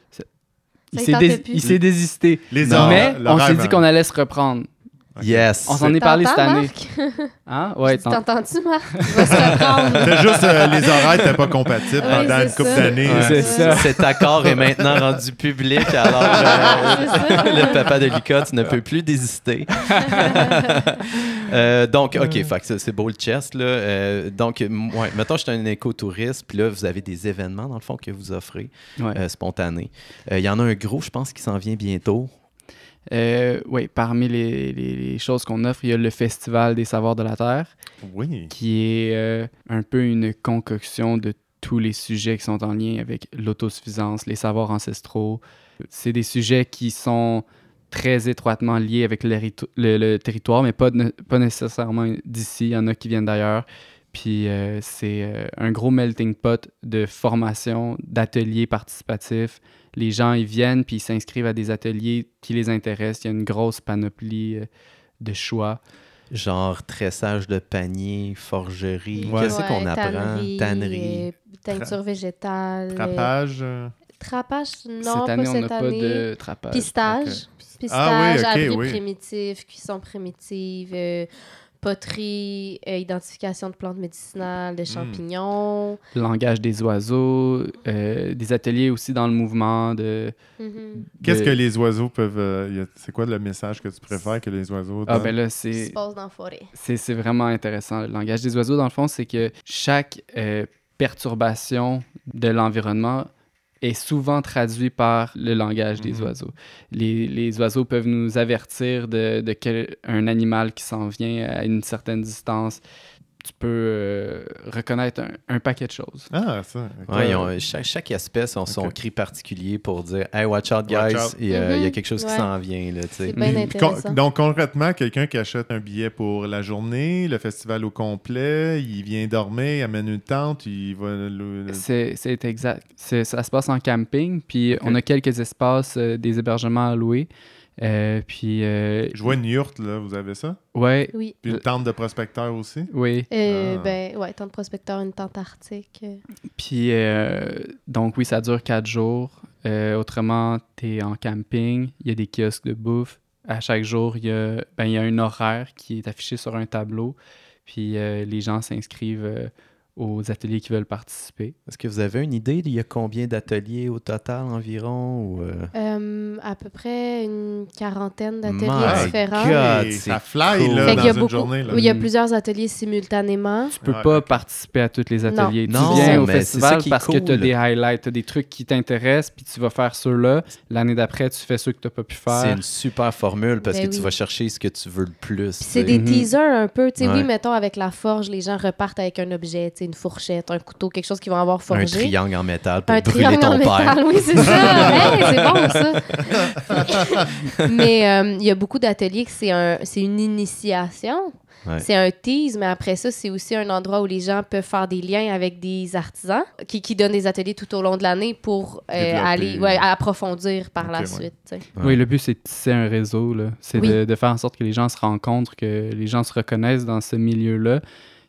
il s'est désisté. les Non. Mais on s'est dit hein. qu'on allait se reprendre. Yes. On s'en est parlé cette T'entends, année. Marc? Hein? Ouais, Je dis, t'en- T'entends-tu, Marc? Va se reprendre. C'était juste euh, les oreilles n'étaient pas compatibles Oui, pendant c'est une couple d'années. Ouais. c'est ça. Cet accord est maintenant rendu public, alors euh, C'est le papa de Lucas, ne peux plus désister. Euh, donc, OK, fait c'est beau le chest. Là. Euh, donc, ouais, mettons, je suis un écotouriste, puis là, vous avez des événements, dans le fond, que vous offrez, Ouais. euh, spontanés. Euh, Il y en a un gros, je pense, qui s'en vient bientôt. Euh, oui, parmi les, les- les choses qu'on offre, il y a le Festival des savoirs de la Terre, Oui. qui est euh, un peu une concoction de tous les sujets qui sont en lien avec l'autosuffisance, les savoirs ancestraux. C'est des sujets qui sont très étroitement liés avec le, le- le territoire, mais pas, nécessairement d'ici. Il y en a qui viennent d'ailleurs. Puis euh, c'est euh, un gros melting pot de formation, d'ateliers participatifs. Les gens, ils viennent puis ils s'inscrivent à des ateliers qui les intéressent. Il y a une grosse panoplie euh, de choix. Genre tressage de panier, forgerie. Ouais. Qu'est-ce qu'on apprend? tannerie, Tannerie. euh, teinture végétale. euh, Trapage. euh, Trapage, non, cette année, pas on cette n'a pas année. de trapage. Pistage. ok. Pistage, Ah oui, abri oui. primitif, cuisson primitive, euh, poterie, euh, identification de plantes médicinales, Hmm. de champignons. Le langage des oiseaux, euh, des ateliers aussi dans le mouvement de... Mhm. Qu'est-ce que les oiseaux peuvent. euh, a- c'est quoi le message que tu préfères que les oiseaux. Ah donnent? ben là, Ce qui c'est... se passe dans la forêt. C'est c'est vraiment intéressant. Le langage des oiseaux, dans le fond, c'est que chaque euh, perturbation de l'environnement est souvent traduit par le langage des Mhm. oiseaux. Les, les oiseaux peuvent nous avertir de, de quel, un animal qui s'en vient à une certaine distance. Tu peux euh, reconnaître un, un paquet de choses. Ah, ça. Ouais, ils ont- chaque, chaque espèce a son cri particulier pour dire Hey, watch out, guys, il y a- il y a Mhm. quelque chose qui s'en vient. Là, bien intéressant. con- donc, concrètement, quelqu'un qui achète un billet pour la journée, le festival au complet, il vient dormir, il amène une tente, il va. le- C'est c'est exact. Ça se passe en camping, puis on a quelques espaces, euh, des hébergements à louer. Euh, puis, euh, Je vois une yourte, là, vous avez ça? ouais, Oui. Puis une tente de prospecteur aussi? oui. Euh, Ah. Ben, ouais, tente prospecteur, une tente arctique. Puis, euh, donc oui, ça dure quatre jours. Euh, autrement, tu es en camping, il y a des kiosques de bouffe. À chaque jour, il y a, ben, il y a un horaire qui est affiché sur un tableau. Puis euh, les gens s'inscrivent euh, aux ateliers qui veulent participer. Est-ce que vous avez une idée d'il y a combien d'ateliers au total environ? Ou, euh? Euh, à peu près une quarantaine d'ateliers My différents. God, c'est ça fly, cool. là, dans qu'il y a une beaucoup- journée. Là. il y a plusieurs ateliers simultanément. Tu peux Ouais, pas participer à tous les ateliers. Non, tu viens au c'est festival parce que tu as des highlights, tu as des trucs qui t'intéressent, puis tu vas faire ceux-là. L'année d'après, tu fais ceux que tu n'as pas pu C'est faire. une super formule parce Ben que tu vas chercher ce que tu veux le plus. C'est des Mhm. teasers un peu. Tu sais, Ouais. oui, mettons, avec la forge, les gens repartent avec un objet. Une fourchette, un couteau, quelque chose qu'ils vont avoir Un forgé. triangle en métal pour Un brûler triangle ton en père. métal, oui, c'est ça. Hey, c'est bon, ça. mais euh, il y a beaucoup d'ateliers que c'est un, c'est une initiation. Ouais. C'est un tease, mais après ça, c'est aussi un endroit où les gens peuvent faire des liens avec des artisans qui, qui donnent des ateliers tout au long de l'année pour euh, aller ouais, approfondir par la ouais. suite. Oui, le but, c'est de tisser un réseau. là. C'est Oui. de, de faire en sorte que les gens se rencontrent, que les gens se reconnaissent dans ce milieu-là.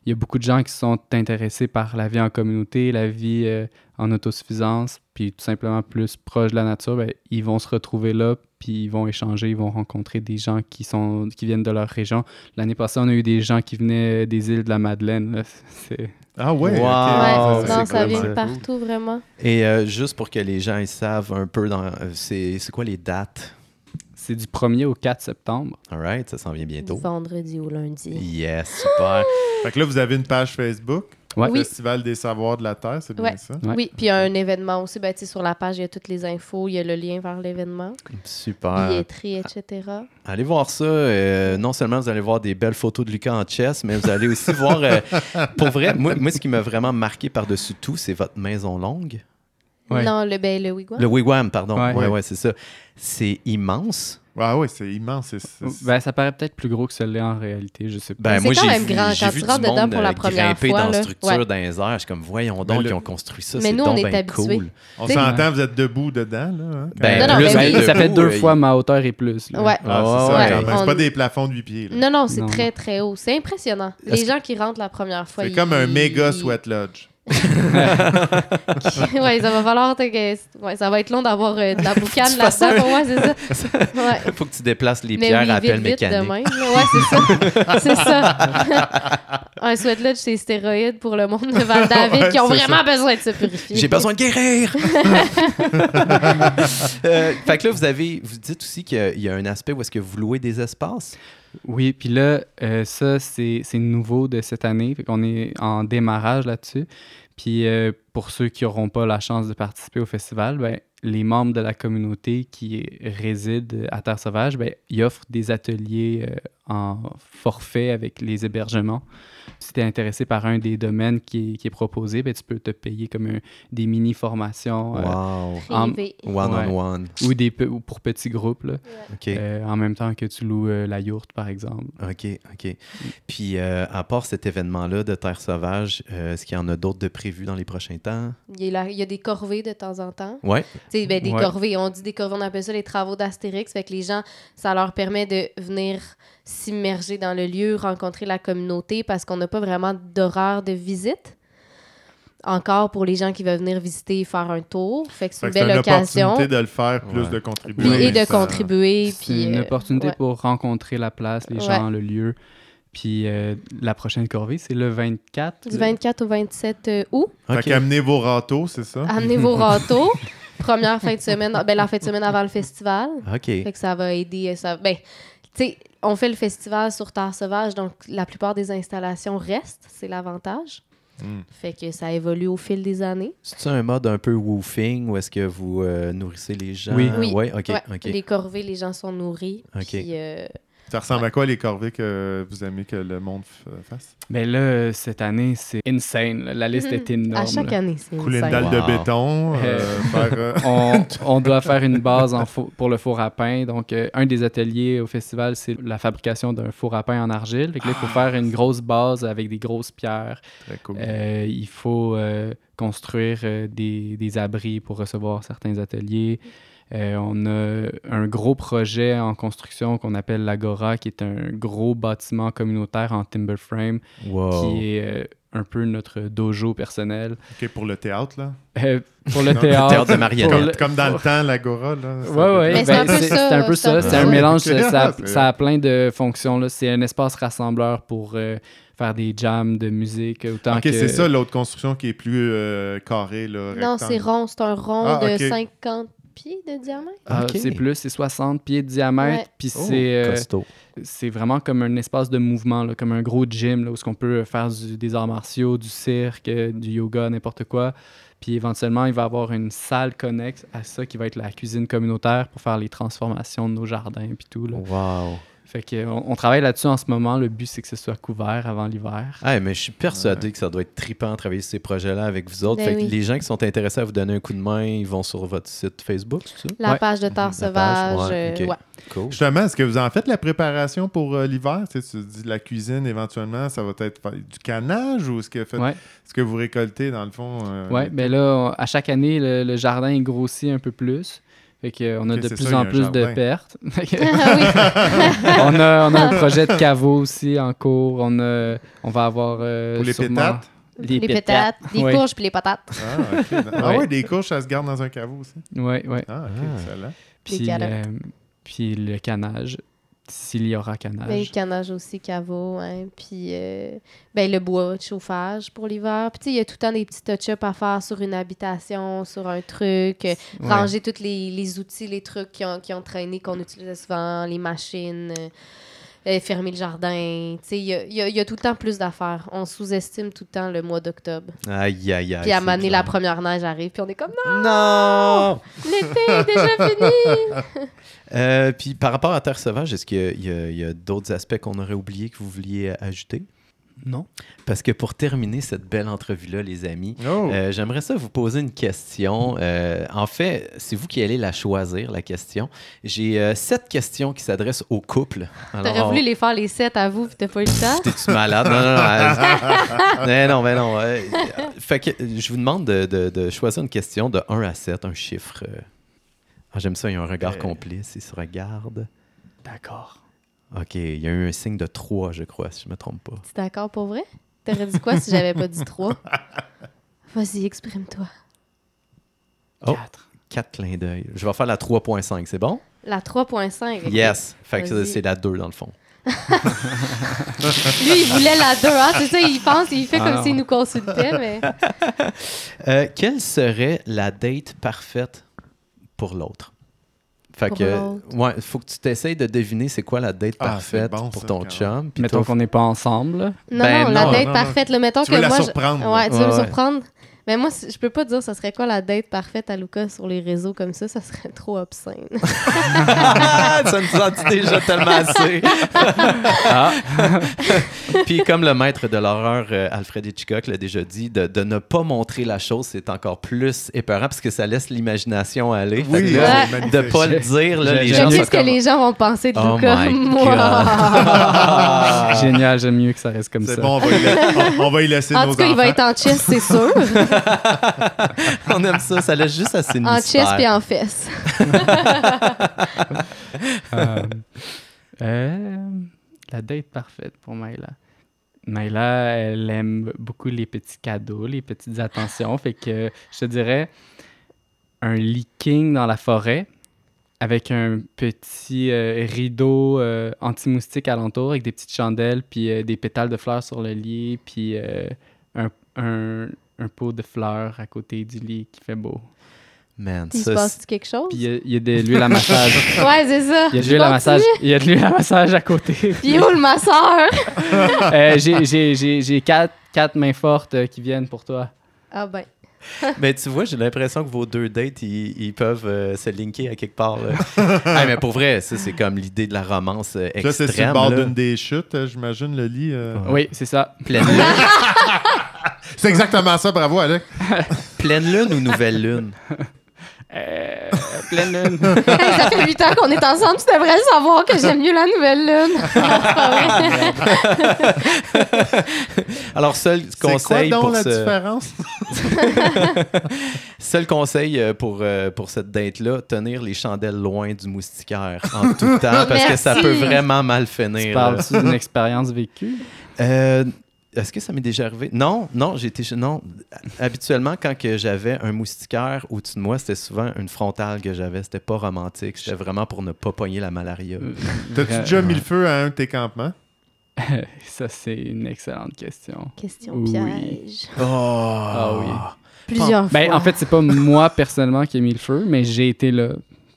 Il y a beaucoup de gens qui sont intéressés par la vie en communauté, la vie euh, en autosuffisance, puis tout simplement plus proche de la nature. ben, ils vont se retrouver là, puis ils vont échanger, ils vont rencontrer des gens qui, sont, qui viennent de leur région. L'année passée, on a eu des gens qui venaient des îles de la Madeleine. là. C'est- Ah ouais, Wow. ouais, c'est non, ça vient ça. de partout, vraiment. Et euh, juste pour que les gens ils savent un peu, dans, euh, c'est c'est quoi les dates? C'est du 1er au 4 septembre. All right, ça s'en vient Du bientôt. vendredi au lundi. Yes, super. Fait que là, vous avez une page Facebook, Ouais. Oui. Festival des savoirs de la Terre, c'est bien Ouais. ça? Ouais. Oui, puis il y a un événement aussi. Ben, sur la page, il y a toutes les infos, il y a le lien vers l'événement, Super. billetterie, etc. Allez voir ça. euh, non seulement vous allez voir des belles photos de Lucas en chess, mais vous allez aussi voir. euh, pour vrai, moi, moi, ce qui m'a vraiment marqué par-dessus tout, c'est votre maison longue. Ouais. Non, le, ben, le wigwam. Le wigwam, pardon. Ouais. Ouais, ouais, c'est ça. C'est immense. Ah ouais, c'est immense. c'est- c'est- Ben, ça paraît peut-être plus gros que ce l'est en réalité, je sais pas. Ben, C'est moi, quand j'ai même vu, grand. j'ai Quand tu du rentres dedans monde pour la euh, première grimper fois, dans là. structure Ouais. dans les airs. Je suis comme, voyons donc, Mais le- ils ont construit ça. Mais c'est nous, donc on est ben habitués. cool. On s'entend, vous êtes debout dedans, là? hein, Ben, même. Non, non, plus mais être oui. ça fait deux fois ma hauteur et plus. là. Ouais. Ah, c'est ça, ouais. On- pas des plafonds de 8 pieds. là. Non, non, c'est très, très haut. C'est impressionnant. Les gens qui rentrent la première fois. C'est comme un méga sweat lodge. Ouais, ça va falloir. que- Ouais, ça va être long d'avoir euh, de la boucane là-dedans. pour moi, c'est ça. Ouais. faut que tu déplaces les Mais pierres oui, à appel vite de mécanique. même. Ouais, c'est ça. c'est ça. un sweat lodge, c'est stéroïde pour le monde de Val-David Ouais, qui ont vraiment besoin de se purifier. J'ai besoin de guérir! Euh, fait que là, vous avez, vous dites aussi qu'il y a un aspect où est-ce que vous louez des espaces? Oui, puis là, euh, ça, c'est nouveau de cette année. Fait qu'on est en démarrage là-dessus. Euh, pour ceux qui n'auront pas la chance de participer au festival, ben, les membres de la communauté qui résident à Terre Sauvage, ben, ils offrent des ateliers euh, en forfait avec les hébergements. Si tu es intéressé par un des domaines qui est, qui est proposé, ben, tu peux te payer comme un- des mini-formations euh, Wow. en- Privé. One-on-one. ou, des, ou pour petits groupes, là, euh, en même temps que tu loues euh, la yourte, par exemple. OK, OK. Puis, euh, à part cet événement-là de Terre Sauvage, euh, est-ce qu'il y en a d'autres de prévus dans les prochains temps? Il y, a la- il y a des corvées de temps en temps. Sais, ben, des Ouais. corvées, on dit des corvées, on appelle ça les travaux d'Astérix. Fait que les gens, ça leur permet de venir s'immerger dans le lieu, rencontrer la communauté parce qu'on n'a pas vraiment d'horaire de visite. Encore pour les gens qui veulent venir visiter et faire un tour. Fait que c'est une belle une occasion. opportunité de le faire, plus Ouais. de contribuer. Puis, et de Ça- contribuer. C'est Puis, une euh, opportunité ouais. pour rencontrer la place, les Ouais. gens, le lieu. Puis euh, la prochaine corvée, c'est le 24. Du 24 au 27 euh, août, Fait OK. qu'amenez vos râteaux, c'est ça? amenez vos râteaux. Première fin de semaine, ben, la fin de semaine avant le festival. OK. Fait que ça va aider. euh, Ça, ben, tu sais, on fait le festival sur Terre Sauvage, donc la plupart des installations restent, c'est l'avantage. Mm. Fait que ça évolue au fil des années. C'est un mode un peu woofing où est-ce que vous euh, nourrissez les gens? Oui. Oui. Ouais, OK, Ouais, OK. Les corvées, les gens sont nourris. OK. Puis, euh, Ça ressemble à quoi les corvées que vous aimez que le monde f- fasse? Mais là, euh, cette année, c'est insane. là. La liste est énorme. à chaque là. année, c'est Couler une insane. dalle de béton, euh, faire... euh, on, on doit faire une base en pour le four à pain. Donc, euh, un des ateliers au festival, c'est la fabrication d'un four à pain en argile. Fait que là, il faut faire une grosse base avec des grosses pierres. Très cool. Euh, il faut euh, construire euh, des, des abris pour recevoir certains ateliers. Euh, on a un gros projet en construction qu'on appelle l'Agora, qui est un gros bâtiment communautaire en timber frame, Wow. qui est euh, un peu notre dojo personnel. OK, pour le théâtre, là? Euh, pour le Non, théâtre. théâtre de le- Comme dans le temps, l'Agora, là. ça- Ouais, ouais. Mais c'est ben, un peu c'est ça, c'est un peu un ça. C'est un mélange. Ça, a plein de fonctions. là. C'est un espace rassembleur pour euh, faire des jams de musique. Autant OK, que... c'est ça, l'autre construction qui est plus euh, carrée, là, Non, c'est rond. C'est un rond Ah, de ok. 50 pieds de diamètre. Ah. C'est plus, c'est 60 pieds de diamètre. Ouais. Puis Oh, c'est euh, vraiment comme un espace de mouvement, là, comme un gros gym là, où on peut faire du- des arts martiaux, du cirque, euh, du yoga, n'importe quoi. Puis éventuellement, il va y avoir une salle connexe à ça qui va être la cuisine communautaire pour faire les transformations de nos jardins puis tout. Là. Wow. Fait que on, on travaille là-dessus en ce moment. Le but, c'est que ce soit couvert avant l'hiver. Ah, mais je suis persuadé que ça doit être trippant de travailler sur ces projets-là avec vous autres. Ben fait que oui. les gens qui sont intéressés à vous donner un coup de main, ils vont sur votre site Facebook, c'est ça? La Ouais. page de Terre Sauvage. ouais, euh, ouais. Cool. Justement, est-ce que vous en faites la préparation pour euh, l'hiver? Tu, sais, tu dis la cuisine, éventuellement, ça va être du canage ou est-ce que, fait- Ouais. est-ce que vous récoltez, dans le fond? euh, Ouais, ben là, on- à chaque année, le, le jardin grossit un peu plus. Fait que, on a de plus ça, en plus de pertes. Ah oui. on, a, on a un projet de caveau aussi en cours. On, a, on va avoir. euh, Pour les sûrement- pétates? Les, Les pétates, les Ouais. courges puis les patates. Ah, ok. ah Ouais. ouais, des courges, ça se garde dans un caveau aussi. Ouais, ouais. Ah, ok, Ah. excellent. Puis, euh, puis le canage, s'il y aura canage. Ben, le canage aussi, caveau, hein. Puis euh, ben, le bois de chauffage pour l'hiver. Puis tu sais, il y a tout le temps des petits touch-ups à faire sur une habitation, sur un truc. euh, Ouais. Ranger tous les, les outils, les trucs qui ont, qui ont traîné, qu'on utilisait souvent, les machines, euh, euh, fermer le jardin. Il y y a- il y a tout le temps plus d'affaires. On sous-estime tout le temps le mois d'octobre. Aïe, aïe, aïe. Puis à clair. la première neige arrive, puis on est comme non, Non! l'été est déjà fini. Euh, puis par rapport à Terre Sauvage, est-ce qu'il y a, d'autres aspects qu'on aurait oubliés que vous vouliez ajouter? Non? Parce que pour terminer cette belle entrevue-là, les amis, Oh! euh, j'aimerais ça vous poser une question. Euh, en fait, c'est vous qui allez la choisir, la question. J'ai euh, sept questions qui s'adressent au couple. T'aurais voulu les faire les sept à vous, puis t'as pas eu le temps? T'es-tu malade? Non, non, non. euh, non, mais non. euh, fait que je vous demande de, de- de choisir une question de 1 à 7, un chiffre. Ah, J'aime ça, il y a un regard Euh. complice, il se regarde. D'accord. OK, il y a eu un signe de 3, je crois, si je me trompe pas. Tu es d'accord pour vrai? T'aurais dit quoi si j'avais pas dit trois? Vas-y, exprime-toi. Oh. Quatre. 4 clins d'œil. Je vais faire la 3.5, c'est bon? La 3.5. ok. Yes. Fait que c'est la 2 dans le fond. Lui, il voulait la 2, hein? C'est ça, il pense, il fait Ah comme non. s'il nous consultait, mais. Euh, quelle serait la date parfaite pour l'autre? Fait Pour que, ouais, faut que tu t'essayes de deviner c'est quoi la date Ah, parfaite bon, pour ça, ton chum. puis Mettons toi, qu'on n'est pas ensemble. Non, Ben non, la non, date non, non. parfaite. Là, mettons Tu que veux la moi. je- surprendre, Ouais, là. tu veux me Ouais, ouais. surprendre? Mais moi, je peux pas dire ça serait quoi la date parfaite à Lucas sur les réseaux comme ça, ça serait trop obscène. ça nous en dit déjà tellement assez? Ah, Puis comme le maître de l'horreur, euh, Alfred Hitchcock l'a déjà dit, de, de ne pas montrer la chose, c'est encore plus épeurant parce que ça laisse l'imagination aller. Fait Oui, là, Ouais. c'est de pas le dire, là, les gens J'aime sont plus ce que comme... les gens vont penser de Oh Lucas. Moi. Génial, j'aime mieux que ça reste comme C'est ça. bon, on va, y la- on- on va y laisser En nos tout cas, il va enfants. être en chess, c'est sûr. On aime ça, ça laisse juste assez de en chess puis en fesses. Euh, euh, la date parfaite pour Maïla. Maïla, elle aime beaucoup les petits cadeaux, les petites attentions. Fait que je te dirais un leaking dans la forêt avec un petit euh, rideau euh, anti-moustique alentour avec des petites chandelles, puis euh, des pétales de fleurs sur le lit, puis euh, un, un, un pot de fleurs à côté du lit qui fait beau. Man, Il se passe quelque chose? Puis il y a- il y, a de l'huile à massage. Ouais, c'est ça. Il y a de l'huile à massage. Il y a de l'huile à massage à côté. Puis où le masseur? Euh, j'ai- j'ai- J'ai j'ai quatre, quatre mains fortes euh, qui viennent pour toi. Ah ben. Mais tu vois, j'ai l'impression que vos deux dates, ils, ils peuvent euh, se linker à quelque part. là. Ah, mais pour vrai, ça, c'est comme l'idée de la romance euh, Là, c'est sur le extrême. bord d'une des chutes, euh, j'imagine, le lit. euh. Oui, c'est ça. Pleine lune, C'est exactement ça, bravo, Alex. pleine lune ou nouvelle lune? Euh, pleine lune. Hey, ça fait huit ans qu'on est ensemble, tu devrais savoir que j'aime mieux la nouvelle lune. Vrai. Alors, seul quoi conseil donc pour la ce... différence? Seul conseil euh, pour, euh, pour cette date-là, tenir les chandelles loin du moustiquaire en tout temps, parce que ça peut vraiment mal tu finir. parles-tu d'une expérience vécue? Euh, Est-ce que ça m'est déjà arrivé? Non, non, j'ai été. Non. Habituellement, quand que j'avais un moustiquaire au-dessus de moi, c'était souvent une frontale que j'avais. C'était pas romantique. C'était vraiment pour ne pas pogner la malaria. Euh, T'as-tu déjà mis le feu à un de tes campements? Ça, c'est une excellente question. Question Oui. piège. Oh! Ah oui. Plusieurs Ben, fois. en fait, c'est pas moi personnellement qui ai mis le feu, mais j'ai été là.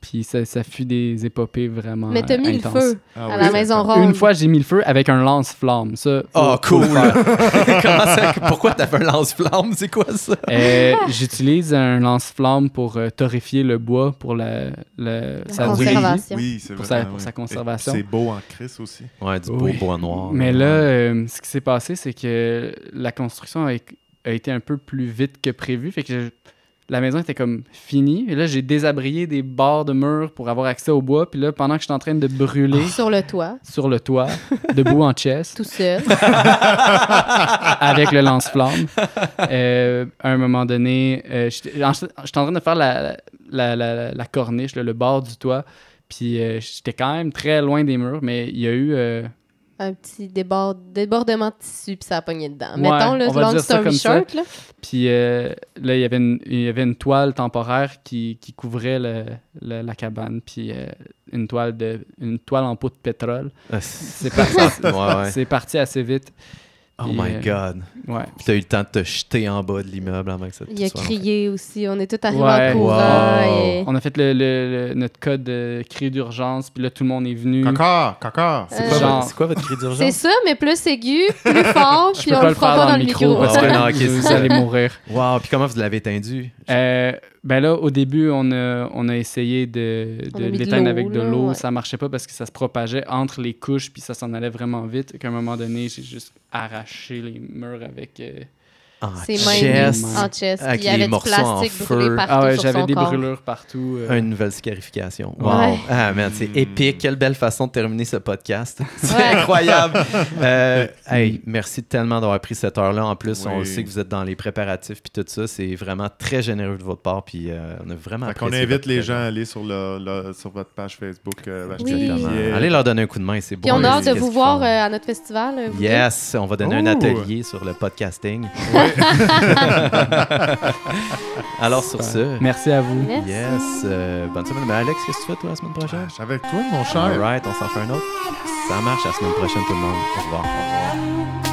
Puis ça, ça fut des épopées vraiment Mais t'as mis intenses. le feu Ah à oui, la maison ronde. Une fois, j'ai mis le feu avec un lance-flamme. Ça, Oh, cool! ça? Pourquoi t'as fait un lance-flamme? C'est quoi ça? Euh, J'utilise un lance-flamme pour euh, torréfier le bois pour la, la- La sa conservation. Oui, c'est Pour vrai. sa- pour sa conservation. C'est beau en crise aussi. Ouais, du beau bois noir. Mais là, euh, ce qui s'est passé, c'est que la construction a, a été un peu plus vite que prévu. Fait que je- la maison était comme finie. Et là, j'ai désabrié des bords de murs pour avoir accès au bois. Puis là, pendant que j'étais en train de brûler Sur le toit, sur le toit, debout en chest, tout seul. avec le lance-flamme, euh, à un moment donné, euh, j'étais en train de faire la, la, la- la corniche, là, le bord du toit. Puis euh, j'étais quand même très loin des murs, mais il y a eu... un petit débord- débordement de tissu, puis ça a pogné dedans. Ouais, Mettons, va long story short, là. Puis euh, là, il y avait une, il y avait une toile temporaire qui, qui couvrait le- le- la cabane, puis euh, une, toile de, une toile en pot de pétrole. C'est parti, ouais, ouais. c'est parti assez vite. Oh my euh, God. Ouais. Puis t'as eu le temps de te jeter en bas de l'immeuble avant que ça Il a soit- crié aussi. On est tous arrivés Ouais. en courant. Wow. et- On a fait le, le- le- notre code de cri d'urgence, puis là, tout le monde est venu. Caca, caca. C'est Euh, quoi, Genre- votre- c'est quoi votre cri C'est d'urgence? ça, mais plus aigu, plus fort, Je puis peux on pas le le fera faire pas dans le micro. parce Ah que ouais, non, ok, c'est vous ça. allez mourir. Wow, puis comment vous l'avez éteint? Euh, ben là, au début, on a, on a essayé de, de l'éteindre avec de l'eau. ouais. Ça marchait pas parce que ça se propageait entre les couches, puis ça s'en allait vraiment vite. Qu'à un moment donné, j'ai juste arraché les murs avec. euh, En C'est chest, même en chest. avec Puis il y avait les du morceaux en plastique feu. brûlé partout Ah ouais, j'avais des corps. brûlures partout. euh. Une nouvelle scarification. Wow. Ouais. Ah, man, c'est Mm. épique. Quelle belle façon de terminer ce podcast. C'est Ouais. incroyable. Euh, hey, merci tellement d'avoir pris cette heure-là. En plus, on sait que vous êtes dans les préparatifs puis tout ça. C'est vraiment très généreux de votre part. Puis euh, on a vraiment apprécié invite votre les gens à aller sur, le, le- sur votre page Facebook. euh, Oui. Allez leur donner un coup de main. C'est Puis bon. on a hâte de vous voir euh, à notre festival. euh, Yes, on va donner un atelier sur le podcasting. Alors sur ce, Merci à vous. Merci. yes, euh, bonne semaine. Mais Alex, qu'est-ce que tu fais toi la semaine prochaine? Je suis avec toi, mon cher. Alright, on s'en fait un autre. Ça marche la semaine prochaine tout le monde. Au revoir. Au revoir.